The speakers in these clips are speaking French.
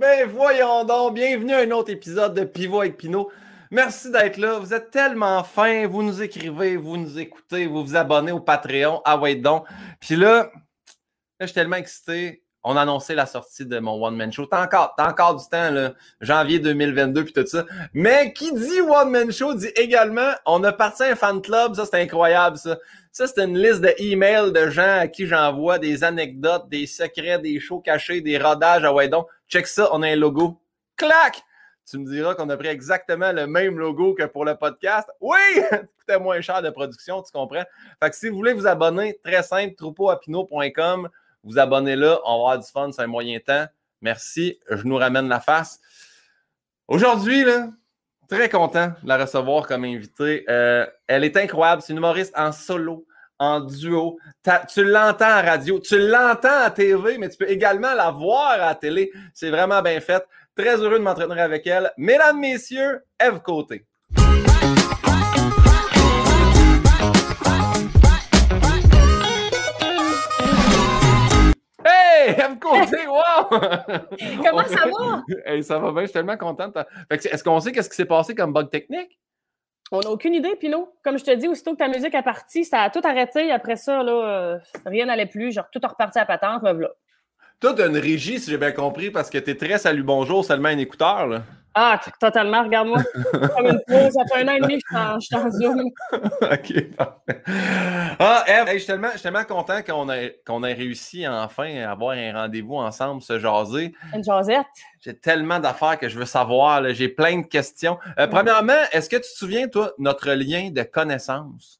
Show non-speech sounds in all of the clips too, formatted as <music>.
Ben voyons donc, bienvenue à un autre épisode de Pivot avec Pinot. Merci d'être là. Vous êtes tellement fins. Vous nous écrivez, vous nous écoutez, vous vous abonnez au Patreon. Ah ouais donc. Puis là, là je suis tellement excité. On a annoncé la sortie de mon one-man show. T'as encore, t'as encore du temps, là, janvier 2022 puis tout ça. Mais qui dit one-man show dit également, on a parti un fan club. Ça, c'est incroyable, ça. Ça, c'est une liste de emails de gens à qui j'envoie des anecdotes, des secrets, des shows cachés, des rodages. Ah ouais donc, check ça, on a un logo. Clac! Tu me diras qu'on a pris exactement le même logo que pour le podcast. Oui! <laughs> Coûtait moins cher de production, tu comprends? Fait que si vous voulez vous abonner, très simple, troupeauapino.com vous abonnez là, on va avoir du fun, c'est un moyen temps. Merci, je nous ramène la face. Aujourd'hui, là, très content de la recevoir comme invitée. Euh, elle est incroyable, c'est une humoriste en solo, en duo. Tu l'entends à radio, tu l'entends à TV, mais tu peux également la voir à la télé. C'est vraiment bien fait. Très heureux de m'entraîner avec elle. Mesdames, messieurs, Eve Côté. Hey, M. Côté, wow! <laughs> Comment ça va? <laughs> Hey, ça va bien, je suis tellement contente. Est-ce qu'on sait qu'est-ce qui s'est passé comme bug technique? On n'a aucune idée, Pino. Comme je te dis, aussitôt que ta musique est partie, ça a tout arrêté. Après ça, là, euh, rien n'allait plus. Genre, tout est reparti à patente, me voilà. Toi, tu as une régie, si j'ai bien compris, parce que tu es très salut bonjour, seulement un écouteur. Là. Ah, totalement, regarde-moi. Comme une pause, ça fait un an et demi que je suis en zoom. <laughs> OK, parfait. Ah, Eve, je, suis tellement, tellement, content qu'on ait, qu'on ait réussi enfin à avoir un rendez-vous ensemble, se jaser. Une jasette. J'ai tellement d'affaires que je veux savoir. J'ai plein de questions. Euh, premièrement, est-ce que tu te souviens, toi, notre lien de connaissance?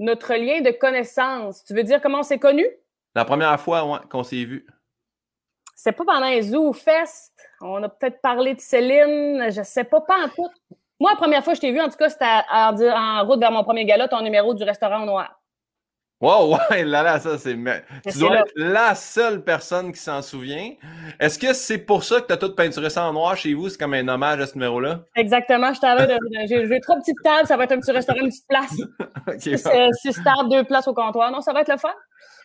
Notre lien de connaissance. Tu veux dire comment on s'est connus? La première fois ouais, qu'on s'est vu. C'est pas pendant un Zoo Fest. On a peut-être parlé de Céline. Je sais pas, pas en tout. Moi, la première fois que je t'ai vu, en tout cas, c'était en, route vers mon premier gala, ton numéro du restaurant noir. Wow, <laughs> ouais, là, là, ça, c'est. Tu dois être la seule personne qui s'en souvient. Est-ce que c'est pour ça que tu as tout peinturé ça en noir chez vous? C'est comme un hommage à ce numéro-là? Exactement. Je t'avais j'ai trois petites tables, ça va être un petit restaurant, une petite place. <laughs> okay, six, six tables, deux places au comptoir. Non, ça va être le fun.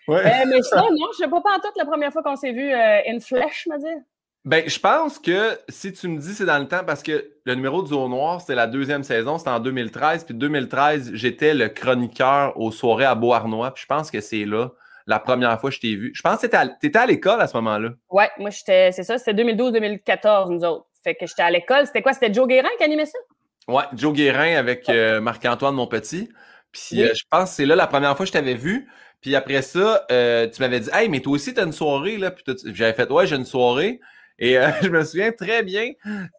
Ouais. Euh, mais ça, <laughs> non, je ne sais pas tout la première fois qu'on s'est vu euh, in flesh, me dire. Ben, je pense que si tu me dis c'est dans le temps, parce que le numéro du Haut Noir, c'était la deuxième saison, c'était en 2013. Puis 2013, j'étais le chroniqueur aux soirées à Beauharnois. Puis je pense que c'est là la première fois que je t'ai vu. Je pense que tu étais à l'école à ce moment-là. Oui, moi, j'étais, c'est ça, c'était 2012-2014, nous autres. Fait que j'étais à l'école. C'était quoi? C'était Joe Guérin qui animait ça? Oui, Joe Guérin avec euh, Marc-Antoine Monpetit. Puis je pense que c'est là la première fois que je t'avais vu. Puis après ça, euh, tu m'avais dit Hey, mais toi aussi, tu as une soirée, là. Puis j'avais fait Ouais, j'ai une soirée. Et euh, <laughs> je me souviens très bien,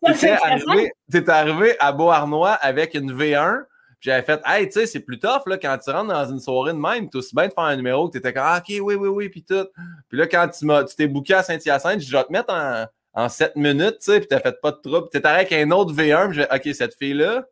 tu étais arrivé, arrivé, à Beauharnois avec une V1. J'avais fait, hey, tu sais, c'est plus tough là, quand tu rentres dans une soirée de même. Tu aussi bien de faire un numéro que tu étais comme, ah, ok, oui, oui, oui, puis tout. Puis là, quand tu t'es booké à Saint-Hyacinthe, je vais te mettre en, en 7 minutes, tu sais, puis t'as fait pas de trouble. T'es avec un autre V1, puis OK, cette fille-là,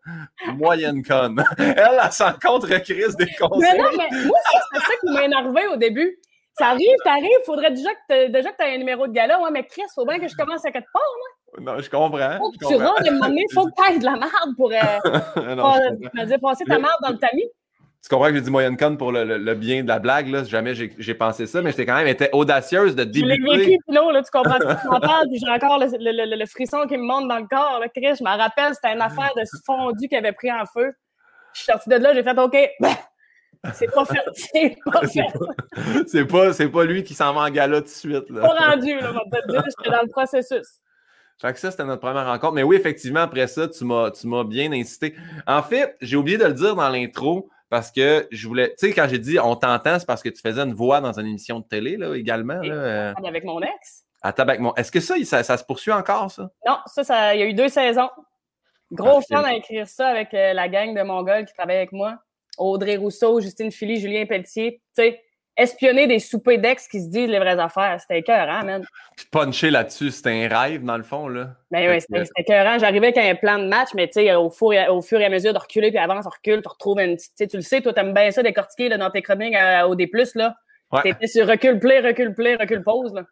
moyenne conne. <laughs> elle, elle s'en contre crise des conseils. Mais non, mais moi, c'est ça qui m'a énervé au début. Ça arrive, t'arrives, faudrait déjà que déjà que tu aies un numéro de gala. Ouais, mais Chris, faut bien que je commence à quelque part, moi. Non, je comprends. Faut que tu rentres et moment faut que tu aies de la merde pour euh, <laughs> non, pas, dire, passer ta merde dans le tamis. Tu comprends que j'ai dit moyenne conne pour le, le, bien de la blague, là? Jamais j'ai pensé ça, mais j'étais quand même été audacieuse de débuter. Je l'ai vécu, Pino, là, tu comprends. tu m'en parles, puis j'ai encore le, le, frisson qui me monte dans le corps, là, Chris. Je me rappelle, c'était une affaire de fondu qui avait pris en feu. Je suis sortie de là, j'ai fait OK. C'est pas fait. <laughs> C'est pas fait. c'est pas, lui qui s'en va en gala tout de suite. Là. Pas rendu, là, on va te dire, j'étais dans le processus. Fait que ça, c'était notre première rencontre. Mais oui, effectivement, après ça, tu m'as, tu m'as bien incité. En fait, j'ai oublié de le dire dans l'intro parce que je voulais. Tu sais, quand j'ai dit on t'entend, c'est parce que tu faisais une voix dans une émission de télé, là, également. Là, euh... Avec mon ex. À avec mon. Est-ce que ça, ça, ça, se poursuit encore, ça? Non, ça, ça, il y a eu deux saisons. Gros fan à écrire ça avec euh, la gang de Mongols qui travaille avec moi. Audrey Rousseau, Justine Philly, Julien Pelletier. Tu sais, espionner des soupers d'ex qui se disent les vraies affaires. C'était écœurant, man. Puncher là-dessus, c'était un rêve, dans le fond, là. Ben oui, c'était écœurant. J'arrivais avec un plan de match, mais tu sais, au, fur et, au fur et à mesure de reculer, puis avance, on recule, tu retrouves une petite... Tu le sais, toi, t'aimes bien ça, décortiquer là, dans tes chroniques au D+, là. Ouais. T'étais sur recul, play, recul, play, recul, pause, là.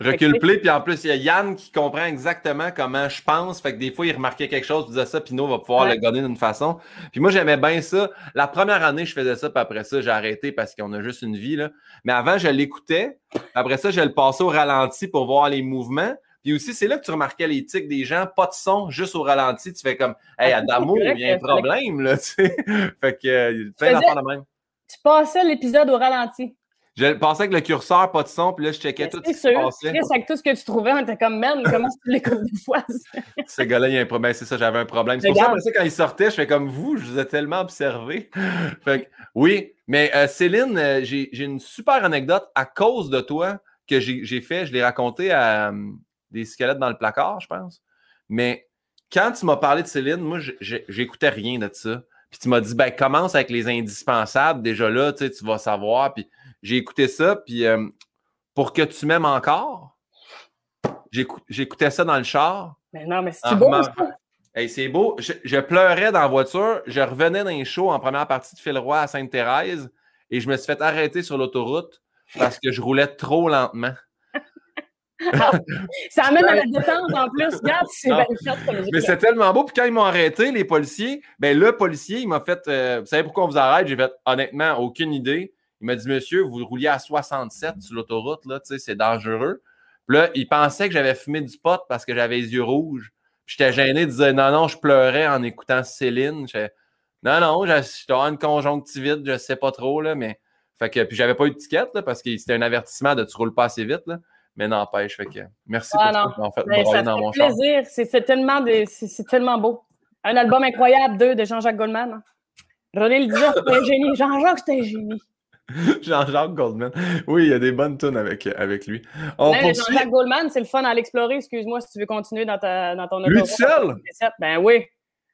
Recul play, puis en plus, il y a Yann qui comprend exactement comment je pense. Fait que des fois, il remarquait quelque chose, il disait ça, Pino va pouvoir le gagner d'une façon. Puis moi, j'aimais bien ça. La première année, je faisais ça, puis après ça, j'ai arrêté parce qu'on a juste une vie. Là. Mais avant, je l'écoutais. Après ça, je le passais au ralenti pour voir les mouvements. Puis aussi, c'est là que tu remarquais les tics des gens, pas de son, juste au ralenti. Tu fais comme, hey, Adamo, il y a un problème, là, <laughs> tu sais. fait que, euh, plein d'affaires de même. Tu passais l'épisode au ralenti. Je pensais que le curseur, pas de son, puis là, je checkais tout ce qui se passait. avec tout ce que tu trouvais, on était comme, man, comment tu l'écoutes des fois? <laughs> Ce gars-là, il y a un problème. C'est ça, j'avais un problème. C'est pour ça, ça, quand il sortait, je fais comme vous, je vous ai tellement observé. <laughs> fait que, oui, mais euh, Céline, euh, j'ai une super anecdote à cause de toi que j'ai fait. Je l'ai raconté à euh, des squelettes dans le placard, je pense. Mais quand tu m'as parlé de Céline, moi, j'écoutais rien de ça. Puis tu m'as dit, ben, commence avec les indispensables. Déjà là, tu vas savoir. Puis j'ai écouté ça. Puis euh, pour que tu m'aimes encore, j'écoutais ça dans le char. Mais non, mais c'est beau, ça? c'est beau. Je, pleurais dans la voiture. Je revenais d'un show en première partie de Phil Roy à Sainte-Thérèse et je me suis fait arrêter sur l'autoroute parce que je roulais trop lentement. <laughs> ça amène à la détente en plus. Regarde, c'est Mais c'est tellement beau. Puis quand ils m'ont arrêté, les policiers, ben le policier, il m'a fait euh, Vous savez pourquoi on vous arrête J'ai fait honnêtement aucune idée. Il m'a dit Monsieur, vous rouliez à 67 sur l'autoroute, là, tu sais, c'est dangereux. Puis là, il pensait que j'avais fumé du pot parce que j'avais les yeux rouges. Puis j'étais gêné de dire Non, non, je pleurais en écoutant Céline. non, non, j'étais une conjonctivite, je sais pas trop, là, mais. Fait que, puis j'avais pas eu de ticket, là, parce que c'était un avertissement de tu roules pas assez vite, là. Mais n'empêche, fait que merci ah, pour en fait, ça dans mon plaisir. C'est tellement, c'est tellement beau. Un album incroyable, deux, de Jean-Jacques Goldman. Hein. René le disait, c'était un génie. Jean-Jacques, c'était un génie. <laughs> Jean-Jacques Goldman. Oui, il y a des bonnes tunes avec, avec lui. Jean-Jacques Goldman, c'est le fun à l'explorer. Excuse-moi si tu veux continuer dans, ta, dans ton Lui seul? Ben oui.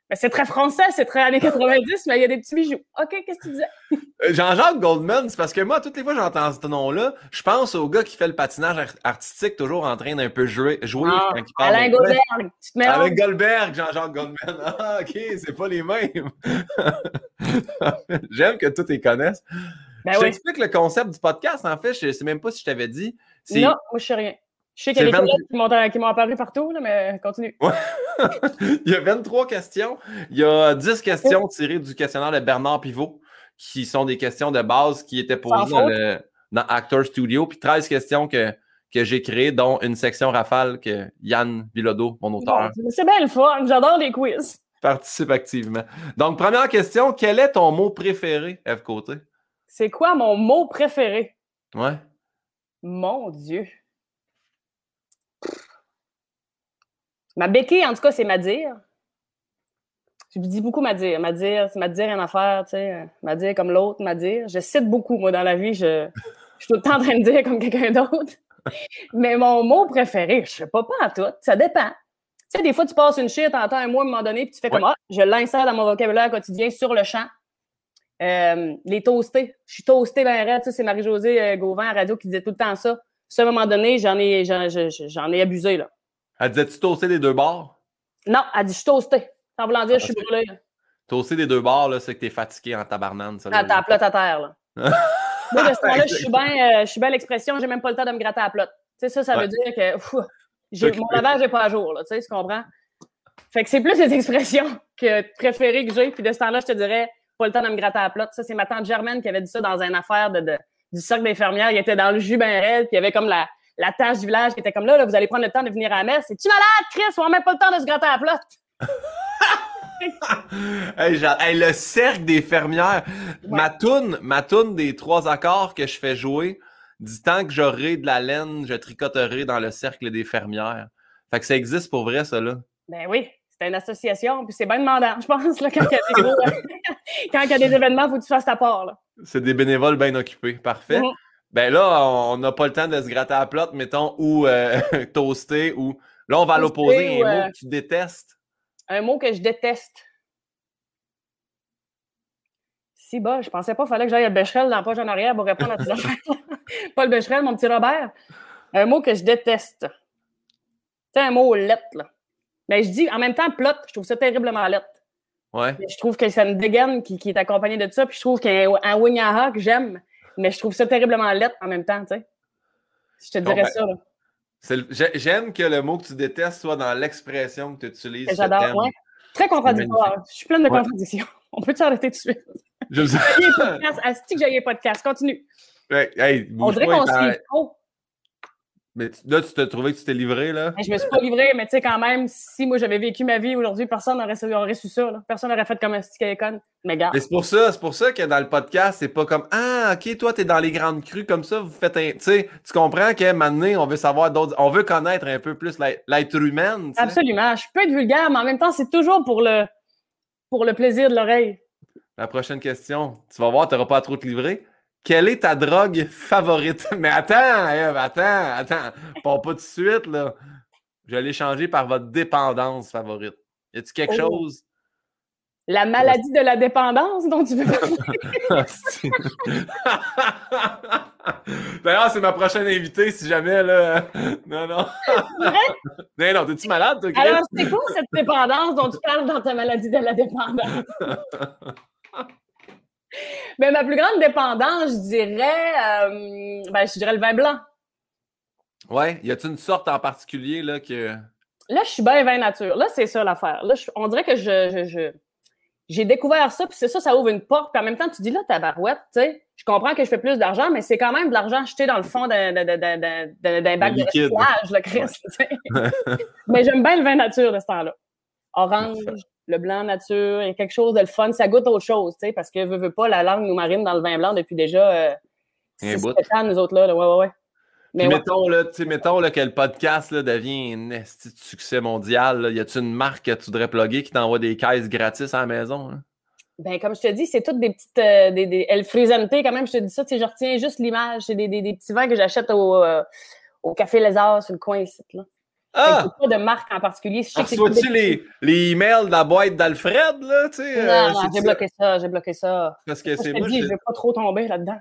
Ben, c'est très français, c'est très années 90, mais il y a des petits bijoux. OK, qu'est-ce que tu disais? <laughs> Euh, Jean-Jacques Goldman, c'est parce que moi, toutes les fois que j'entends ce nom-là, je pense au gars qui fait le patinage artistique, toujours en train d'un peu jouer, jouer ah, quand il parle. Alain Goldberg, tu te Alain Goldberg, Jean-Jacques Goldman. <laughs> Ah, OK, c'est pas les mêmes. J'aime que tous les connaissent. Ben je t'explique le concept du podcast, en fait. Je sais même pas si je t'avais dit. Non, moi, je sais rien. Je sais qu'il y a des 20... qui m'ont apparu partout, mais continue. <laughs> il y a 23 questions. Il y a 10 questions tirées du questionnaire de Bernard Pivot, qui sont des questions de base qui étaient posées dans, le, Actor Studio, puis 13 questions que, que j'ai créées, dont une section rafale que Yann Bilodeau, mon auteur. c'est bien le fun, j'adore les quiz. Participe activement. Donc, première question, quel est ton mot préféré, F. Côté? C'est quoi mon mot préféré? Ouais. Mon Dieu. Ma béquille, en tout cas, c'est ma dire. Je dis beaucoup ma dire. Ma dire, c'est ma dire rien à faire, tu sais. Ma dire comme l'autre, ma dire. Je cite beaucoup, moi, dans la vie. Je, je suis tout le temps en train de dire comme quelqu'un d'autre. Mais mon mot préféré, je sais pas, pas en tout. Ça dépend. Tu sais, des fois, tu passes une shit, t'entends un mot à un moment donné, puis tu fais comme, ah, je l'insère dans mon vocabulaire quotidien sur le champ. Euh, les toastés. Je suis toasté ben raide. Tu sais, c'est Marie-Josée euh, Gauvin à radio qui disait tout le temps ça. À un moment donné, j'en ai, j'en ai abusé, là. Elle disait-tu toaster des deux bords? Non, elle dit je suis toasté. En voulant dire, je suis brûlé. Toaster des deux bords, là, c'est que t'es fatigué en tabarnane. Ça, là, t'as plotte à terre, là. <laughs> Moi, de ce temps-là, je suis bien euh, bien l'expression, j'ai même pas le temps de me gratter à la plotte. Tu sais, ça, ça veut dire que mon lavage n'est pas à jour, là, tu sais, tu comprends? Fait que c'est plus les <laughs> expressions que préférées que j'ai. Puis de ce temps-là, je te dirais, pas le temps de me gratter à la plotte. Ça, c'est ma tante Germaine qui avait dit ça dans une affaire de, du cercle d'infirmières. Il était dans le jus ben raide, puis il y avait comme la, la tâche du village qui était comme là, là, vous allez prendre le temps de venir à la messe. Es-tu malade, Chris? On n'a même pas le temps de se gratter à la plotte. <laughs> hey, le cercle des fermières. Ma toune, ma toune des trois accords que je fais jouer, du temps que j'aurai de la laine, je tricoterai dans le cercle des fermières. Fait que ça existe pour vrai, ça, là. Ben oui, c'est une association, puis c'est bien demandant, je pense, là, quand il y a des, <laughs> <laughs> quand il y a des événements, il faut que tu fasses ta part. C'est des bénévoles bien occupés. Parfait. Mm-hmm. Ben là, on n'a pas le temps de se gratter à la plotte, mettons, ou euh, <laughs> toaster, ou. Là, on va à l'opposer, un mot euh, que tu détestes? Un mot que je déteste. Si bas, je pensais pas qu'il fallait que j'aille à Becherel dans la page en arrière pour répondre à tes affaires. pas le Becherel, mon petit Robert. Un mot que je déteste. C'est un mot lettre, là. Mais je dis, en même temps, plot, je trouve ça terriblement lettre. Ouais. Je trouve que c'est une dégaine qui, est accompagnée de ça, puis je trouve qu'un Winyaha que j'aime, mais je trouve ça terriblement lettre en même temps, tu sais. Je te dirais ça, là. J'aime que le mot que tu détestes soit dans l'expression que tu utilises. J'adore, ouais. Très contradictoire. Je suis pleine de contradictions. <laughs> On peut s'arrêter tout de suite? Je sais. Asti que j'ai podcast. Continue. Ouais, hey, On dirait qu'on s'y trop. Mais tu- là, tu t'as trouvé que tu t'es livré, là? Mais je me suis pas livrée, mais tu sais, quand même, si moi j'avais vécu ma vie aujourd'hui, personne n'aurait su, ça. là. Personne n'aurait fait comme un stick l'école. Mais gars, Mais c'est pour ça, c'est pour ça que dans le podcast, c'est pas comme Ah, ok, toi, t'es dans les grandes crues comme ça, vous faites un. Tu sais, tu comprends qu'à un moment donné, on veut savoir d'autres. On veut connaître un peu plus l'être humain. tu sais. absolument. Je peux être vulgaire, mais en même temps, c'est toujours pour le, pour le plaisir de l'oreille. La prochaine question, tu vas voir, t'auras pas à trop te livrer. Quelle est ta drogue favorite? <laughs> Mais attends, Eve, attends, attends. Pas pas tout de suite, là. Je vais l'échanger par votre dépendance favorite. Y a-tu quelque Oh. chose? La maladie de la dépendance dont tu veux parler. <laughs> <laughs> D'ailleurs, c'est ma prochaine invitée, si jamais, là. Non, non. non, non, t'es-tu malade, toi? Alors, c'est quoi cette dépendance dont tu parles dans ta maladie de la dépendance? Mais ma plus grande dépendance, je dirais, euh, ben, je dirais le vin blanc. Ouais, y a-tu une sorte en particulier, là, que. Là, je suis bien vin nature. Là, c'est ça l'affaire. Là, je- on dirait que je, je- je- j'ai découvert ça, puis c'est ça, ça ouvre une porte. Puis en même temps, tu dis là, ta barouette, tu sais, je comprends que je fais plus d'argent, mais c'est quand même de l'argent jeté dans le fond d'un d'un- d'un- d'un- bac de recyclage, là, Chris. tu sais. <laughs> mais j'aime bien le vin nature de ce temps-là. <laughs> Orange, le blanc nature, il y a quelque chose de le fun. Ça goûte autre chose, tu sais, parce que veux pas, la langue nous marine dans le vin blanc depuis déjà euh, six, ans, nous autres, là. là. Ouais, ouais, ouais. Mais ouais. mettons, là, tu sais, mettons là, que le podcast là, devient un esti de succès mondial. là. Y a-tu une marque que tu voudrais plugger qui t'envoie des caisses gratis à la maison? hein? Ben, comme je te dis, c'est toutes des petites. euh, des, des, El Frisante, quand même, je te dis ça, tu sais, je retiens juste l'image. C'est des, des, des petits vins que j'achète au, euh, au Café Lézard sur le coin ici. Là. Ah! pas de marque en particulier. Je sais Reçois-tu les, les emails de la boîte d'Alfred, là? Tu sais, Non, euh, non, j'ai bloqué ça, j'ai bloqué ça. Parce que c'est moi. je- je vais pas trop tomber là-dedans.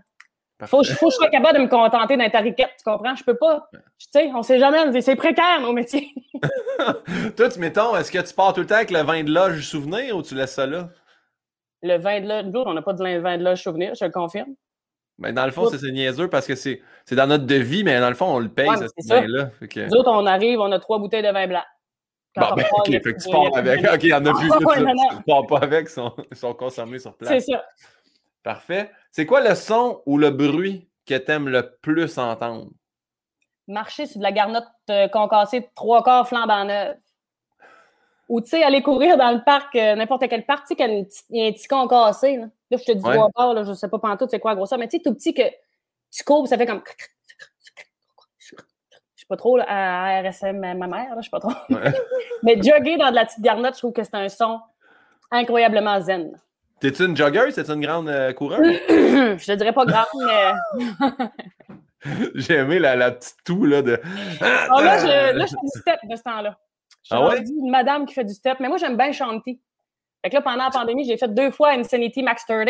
Faut, que je- faut que je sois capable de me contenter d'un tariquette, tu comprends? Je peux pas. Tu sais, on sait jamais, c'est précaire, nos métiers. <laughs> Toi, tu mettons, est-ce que tu pars tout le temps avec le vin de loge souvenir ou tu laisses ça là? Le vin de loge, on n'a pas de vin de loge souvenir, je le confirme. Ben, dans le fond, c'est niaiseux parce que c'est dans notre devis, mais dans le fond, on le paye, Ouais, ce mais vin-là. Que- Nous autres, on arrive, on a trois bouteilles de vin blanc. Quand Bon, on ben, ok, fait que tu pars avec. <laughs> Ok, il y en a <laughs> plus. Tu, tu pars pas avec, ils sont, sont consommés sur place. C'est ça. Parfait. C'est quoi le son ou le bruit que t'aimes le plus entendre? marcher sur de la garnotte euh, concassée de trois quarts flambant neuve. Ou, tu sais, aller courir dans le parc, euh, n'importe quel parc, tu sais, qu'il y a un petit concassé, là. Là, je te dis Ouais. trois quarts, là, je sais pas pantoute c'est quoi la grosseur, mais tu sais, tout petit que tu cours, ça fait comme... Je sais pas trop, là, à RSM, ma mère, là, je sais pas trop. Ouais. <laughs> mais jogger dans de la petite garnotte, je trouve que c'est un son incroyablement zen. T'es-tu une jogger? C'est-tu une grande euh, coureuse? <clears throat> je te dirais pas grave, mais... <laughs> J'ai aimé la, la petite toux là, de. Oh, là, je, là, je <laughs> fais du step de ce temps-là. Je suis Ah ouais? une madame qui fait du step, mais moi, j'aime bien chanter. Fait que là, pendant la pandémie, j'ai fait deux fois Insanity Max 30.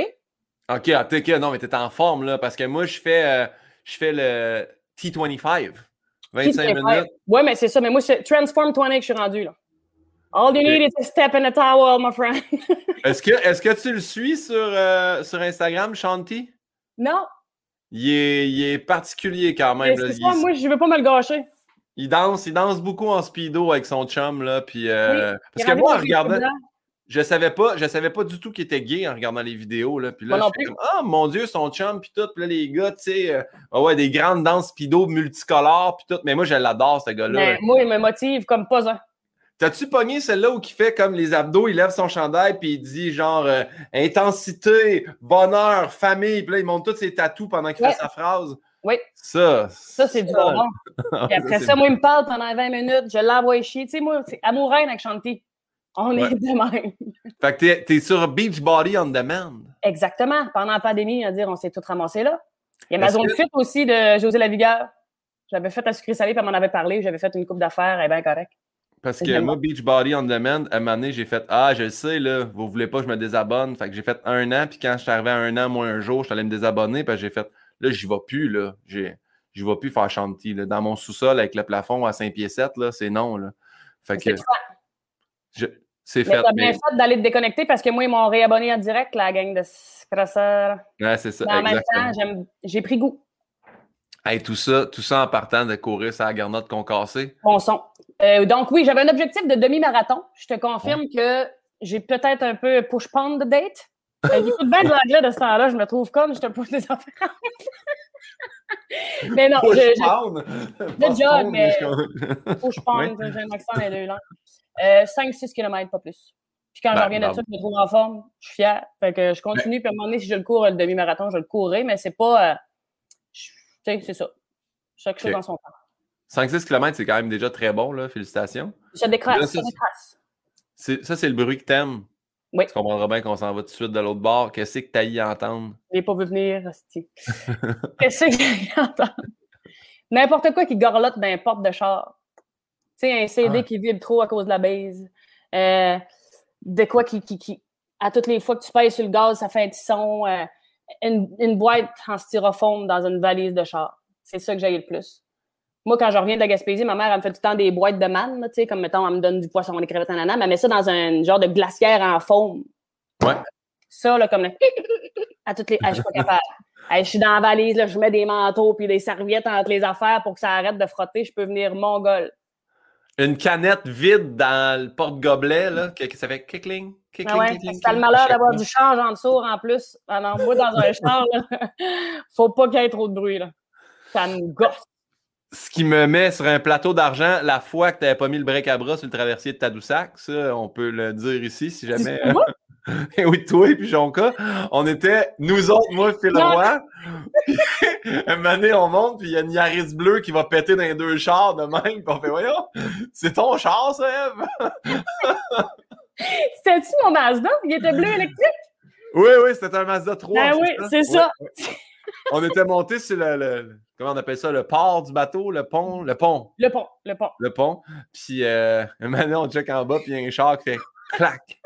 Ok, ah, ok, non, mais t'es en forme là, parce que moi, je fais, euh, je fais le T25. 25 minutes. Ouais, mais c'est ça. Mais moi, c'est Transform 20 que je suis rendu, là. All you need is a step and a towel, my friend. <laughs> Est-ce que, est que tu le suis sur, euh, sur Instagram, Shanti? non, Il est, il est particulier quand même. là. c'est ça, Il, moi, je veux pas me le gâcher. Il danse, il danse beaucoup en speedo avec son chum là, puis euh, Oui, parce que moi, en regardant, je savais pas, je savais pas du tout qu'il était gay en regardant les vidéos là, puis là, je comme ah mon dieu, son chum puis tout, puis là les gars, tu sais, euh, ah ouais, des grandes danses speedo multicolores puis tout, mais moi je l'adore ce gars-là. Mais moi, il me motive comme pas un. T'as-tu pogné celle-là où il fait comme les abdos, il lève son chandail puis il dit genre euh, intensité, bonheur, famille, puis là il monte tous ses tatous pendant qu'il Ouais. fait sa phrase? Oui. Ça, Ça, c'est du bonbon. <laughs> Puis après c'est ça, moi, il me parle pendant 20 minutes. Je l'envoie chier. Tu sais, moi, c'est amouraine avec Shanti. On Ouais. est de même. Fait que t'es, t'es sur Beachbody on Demand. Exactement. Pendant la pandémie, dire, on s'est tous ramassés là. Il y a ma zone que- fit aussi de José Lavigueur. J'avais fait un sucré salé, puis elle m'en avait parlé. J'avais fait une coupe d'affaires, elle est bien correcte. Parce que moi, Beachbody on Demand, à un moment donné, j'ai fait Ah, je le sais, là, vous voulez pas que je me désabonne. Fait que j'ai fait un an, puis quand je suis arrivé à un an, moi, un jour, je suis allé me désabonner, puis j'ai fait Là, j'y vais plus, là. J'y vais plus faire chantier, là. Dans mon sous-sol, avec le plafond à 5 pieds 7, là, c'est non, là. Fait que C'est fait. t'as bien mais- fait d'aller te déconnecter parce que moi, ils m'ont réabonné en direct, la gang de crasseurs. Ouais, c'est ça, Mais en même temps, j'ai pris goût. Hey, tout ça, tout ça en partant de courir sa garnotte concassée. Bon son. Euh, donc, oui, j'avais un objectif de demi-marathon. Je te confirme que j'ai peut-être un peu push-pound de date. Euh, J'écoute bien de l'anglais de ce temps-là. Je me trouve comme je te pose des affaires. <laughs> mais non, Push je, je, pound. le Pas job, pound, mais- je- <laughs> push pound, j'ai un accent dans les deux langues. Euh, 5-6 km, pas plus. Puis quand Ben, je reviens de bravo. ça, je me trouve en forme, je suis fière. Fait que je continue, puis à un moment donné, si je le cours, le demi-marathon, je le courrai, mais c'est pas. euh, je- tu sais, c'est ça. Chaque chose dans son temps. 5-6 km, c'est quand même déjà très bon, là. Félicitations. Ça Là, décrasse, ça, ça c'est- décrasse. Ça, c'est le bruit que t'aimes. Oui. Tu comprendras bien qu'on s'en va tout de suite de l'autre bord. Qu'est-ce que t'as y à entendre? Je l'ai pas vu venir. <laughs> Qu'est-ce que j'ai entendu? N'importe quoi qui gorlotte d'un porte de char. Tu sais, un CD Ah. qui vibre trop à cause de la base. Euh, de quoi qui, qui, qui- À toutes les fois que tu pèses sur le gaz, ça fait un petit son. euh, une, une boîte en styrofoam dans une valise de char. C'est ça que j'ai le plus. Moi, quand je reviens de la Gaspésie, ma mère, elle me fait tout le temps des boîtes de manne, là, tu sais, comme mettons, elle me donne du poisson, des crevettes en ananas, mais elle met ça dans un genre de glacière en foam. Ouais. Ça, là, comme le... <laughs> à toutes les. Ah, je suis pas capable. Hey, je suis dans la valise, là, je mets des manteaux puis des serviettes entre les affaires pour que ça arrête de frotter. Je peux venir mongol. Une canette vide dans le porte-gobelet, là, que, que ça fait kickling, kickling, Ah ouais, kickling, t'as le malheur d'avoir du change en dessous en plus. Alors, moi, dans un <laughs> char, là, <laughs> faut pas qu'il y ait trop de bruit. Là. Ça me gosse. Ce qui me met sur un plateau d'argent la fois que tu n'avais pas mis le break à bras sur le traversier de Tadoussac, ça, on peut le dire ici si jamais. C'est moi? <laughs> oui, toi et puis Jonka, on était, nous autres, moi, Phil. Roy. <laughs> Un moment donné, on monte, puis il y a une Yaris bleue qui va péter dans les deux chars de même, puis on fait, voyons, c'est ton char, ça, Eve? <laughs> C'était-tu mon Mazda? Il était bleu électrique? Oui, oui, c'était un Mazda 3. Ben oui, c'est ça. Ouais, ouais. On était monté sur le, comment on appelle ça, le port du bateau, le pont, le pont, Le pont, le pont. le pont. Puis, euh, donné, on check en bas, puis il y a un char qui fait clac,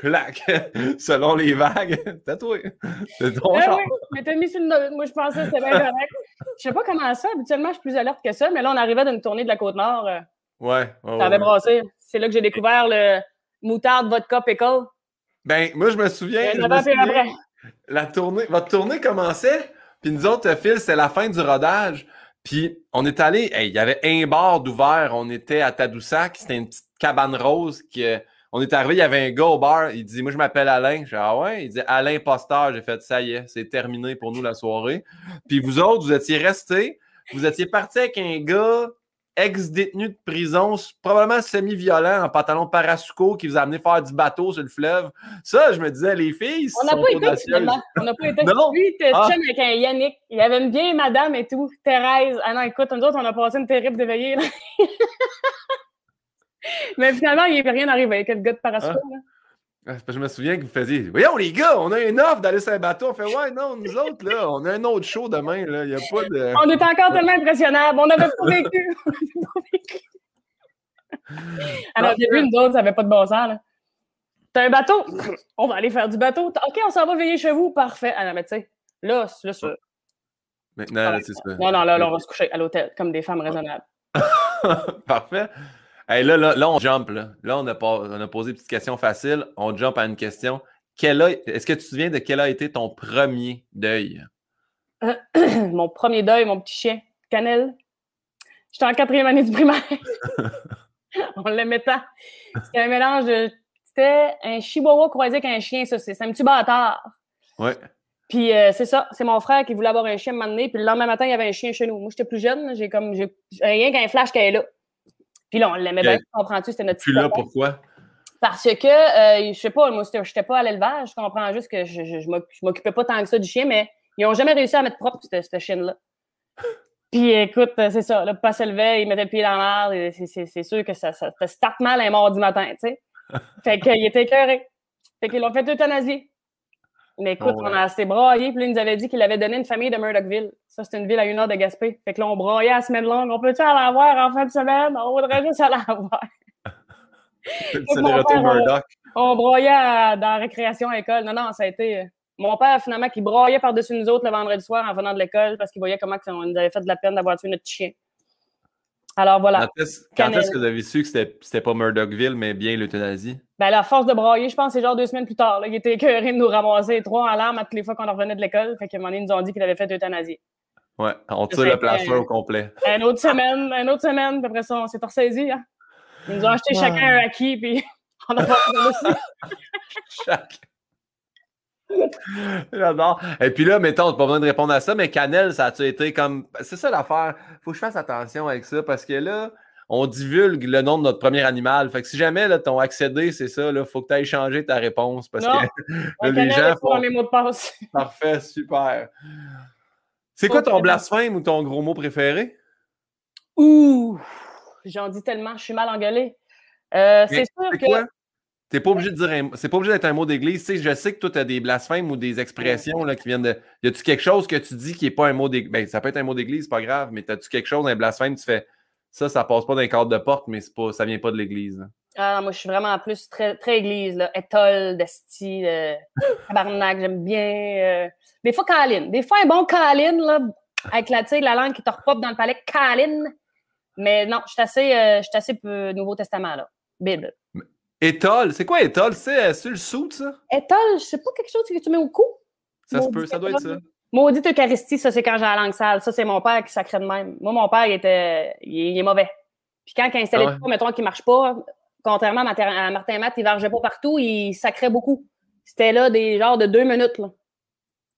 clac, <laughs> selon les vagues. <laughs> Toi. C'est ton Ben char. oui, mais t'as mis sur le Moi, je pensais que c'était bien correct. Je sais pas comment ça. Habituellement, je suis plus alerte que ça, mais là, on arrivait d'une tournée de la Côte-Nord. euh, Ouais. ouais, ça avait ouais. brassé. C'est là que j'ai découvert le moutarde, vodka, pickle. Ben, moi, je me souviens. Un je me souviens. La tournée, votre tournée commençait, puis nous autres, Phil, c'était la fin du rodage. Puis on est allé, il y avait un bar d'ouvert, on était à Tadoussac, c'était une petite cabane rose qui, euh, on est arrivé, il y avait un gars au bar, il dit, moi je m'appelle Alain. J'ai dit, ah ouais, il dit Alain Posteur, j'ai fait, ça y est, c'est terminé pour nous la soirée. Puis vous autres, vous étiez restés, vous étiez partis avec un gars ex-détenu de prison, probablement semi-violent, en pantalon parasuco, qui vous a amené faire du bateau sur le fleuve. Ça, je me disais, les filles, On n'a pas été finalement. On n'a pas été. <laughs> Non. Lui, Ah. avec un Yannick. Il y avait une vieille madame et tout. Thérèse. Ah non, écoute, nous autres, on a passé une terrible d'éveillée. là. <laughs> Mais finalement, il n'est rien arrivé avec le gars de Parasco. là. Ah, c'est parce que je me souviens que vous faisiez Voyons les gars, on a une offre d'aller sur un bateau. On fait Ouais, non, nous autres, là, on a un autre show demain. Là. Il n'y a pas de. On était encore tellement impressionnables. On n'avait pas vécu. On n'avait pas vécu. Alors, au début, nous autres, ça n'avait pas de bon sens. là. T'as un bateau? <clears throat> On va aller faire du bateau. OK, on s'en va veiller chez vous. Parfait. Ah non, mais tu sais, là, là, c'est- Maintenant, là, c'est ça. non, non, là, là, on va se coucher à l'hôtel comme des femmes raisonnables. <laughs> Parfait. Hey, là, là, là, on jump. Là, là on, a pas, on a posé une petite question facile. On jump à une question. Est-ce que tu te souviens de quel a été ton premier deuil? <clears throat> mon premier deuil, mon petit chien, Canel. J'étais en quatrième année du primaire. <laughs> On l'aimait tant. C'était un mélange de. C'était un chihuahua croisé avec un chien, ça. C'est un petit bâtard. Ouais. Puis euh, c'est ça, c'est mon frère qui voulait avoir un chien un moment donné, Puis le lendemain matin, il y avait un chien chez nous. Moi, j'étais plus jeune. J'ai comme. J'ai rien qu'un flash qu'elle est là. Puis là, on l'aimait bien. Comprends-tu? C'était notre Puis là, pourquoi? Parce que, euh, je sais pas, moi, c'était- j'étais pas à l'élevage. Je comprends juste que je, je, je m'oc- je m'occupais pas tant que ça du chien, mais ils ont jamais réussi à mettre propre cette, chienne-là. <laughs> Puis écoute, c'est ça, le pas se levait, il mettait le pied dans et c'est- sûr que ça, ça te start mal un mardi matin, tu sais. <laughs> Fait qu'il était écœuré. Fait qu'ils l'ont fait euthanasier. Mais écoute, Oh, ouais. on a assez braillé, puis là, il nous avait dit qu'il avait donné une famille de Murdochville. Ça, c'est une ville à une heure de Gaspé. Fait que là, on braillait à la semaine longue. On peut-tu aller la voir en fin de semaine? On voudrait juste aller la voir. <laughs> C'est le mon retour père, Murdoch. On broyait à- dans la récréation à l'école. Non, non, ça a été. euh, Mon père, finalement, qui broyait par-dessus nous autres le vendredi soir en venant de l'école parce qu'il voyait comment on nous avait fait de la peine d'avoir tué notre chien. Alors voilà. Quand est-ce quand Canel. est-ce que vous avez su que c'était c'était pas Murdochville, mais bien l'euthanasie? Ben, la force de broyer, je pense, c'est genre deux semaines plus tard. Là. Il était écœuré de nous ramasser trois en larmes à toutes les fois qu'on revenait de l'école. Fait qu'à un moment donné, ils nous ont dit qu'il avait fait euthanasie. Ouais, on tire le euh, au complet. Une autre semaine, une autre semaine, puis après ça, on s'est ressaisi. Hein. Ils nous ont acheté chacun un acquis, puis <laughs> on a pas aussi. <laughs> Chaque- J'adore. Et puis là, mettons, pas besoin de répondre à ça, mais cannelle, ça a-tu été comme. C'est ça l'affaire. Faut que je fasse attention avec ça parce que là, on divulgue le nom de notre premier animal. Fait que si jamais là, ton accédé, c'est ça, il faut que tu ailles changer ta réponse parce Non. que <laughs> là, les gens font. mes mots de passe. <laughs> Parfait, super. C'est quoi ton blasphème ou ton gros mot préféré? Ouh! J'en dis tellement, je suis mal engueulée. Euh, c'est sûr que. quoi? T'es pas obligé de dire un- c'est pas obligé d'être un mot d'église. Tu sais, je sais que toi, tu as des blasphèmes ou des expressions là, qui viennent de. Y a-tu quelque chose que tu dis qui n'est pas un mot d'église? Ben, ça peut être un mot d'église, c'est pas grave, mais as-tu quelque chose, un blasphème, tu fais ça, ça passe pas d'un cadre de porte, mais pas, ça vient pas de l'église. là. Ah, moi, je suis vraiment plus très, très église, là. Étole, d'esti, euh, <laughs> tabarnak, j'aime bien. euh, Des fois, Caline. Des fois, un bon Caline, là, avec la, la langue qui te repop dans le palais. Caline. Mais non, je suis assez, euh, assez peu Nouveau Testament, là. Bible. Étole, c'est quoi étole? C'est sur le sou, ça? Étole, je sais pas quelque chose que tu mets au cou? Ça se peut, ça doit être ça. Maudite Eucharistie, ça, c'est quand j'ai la langue sale. Ça, c'est mon père qui sacrait de même. Moi, mon père, il, était, il, est- il est mauvais. Puis quand il a installé Ah ouais. mettons, qui marche pas, contrairement à Martin Matt, il vargeait pas partout, il sacrait beaucoup. C'était là des genres de deux minutes, là.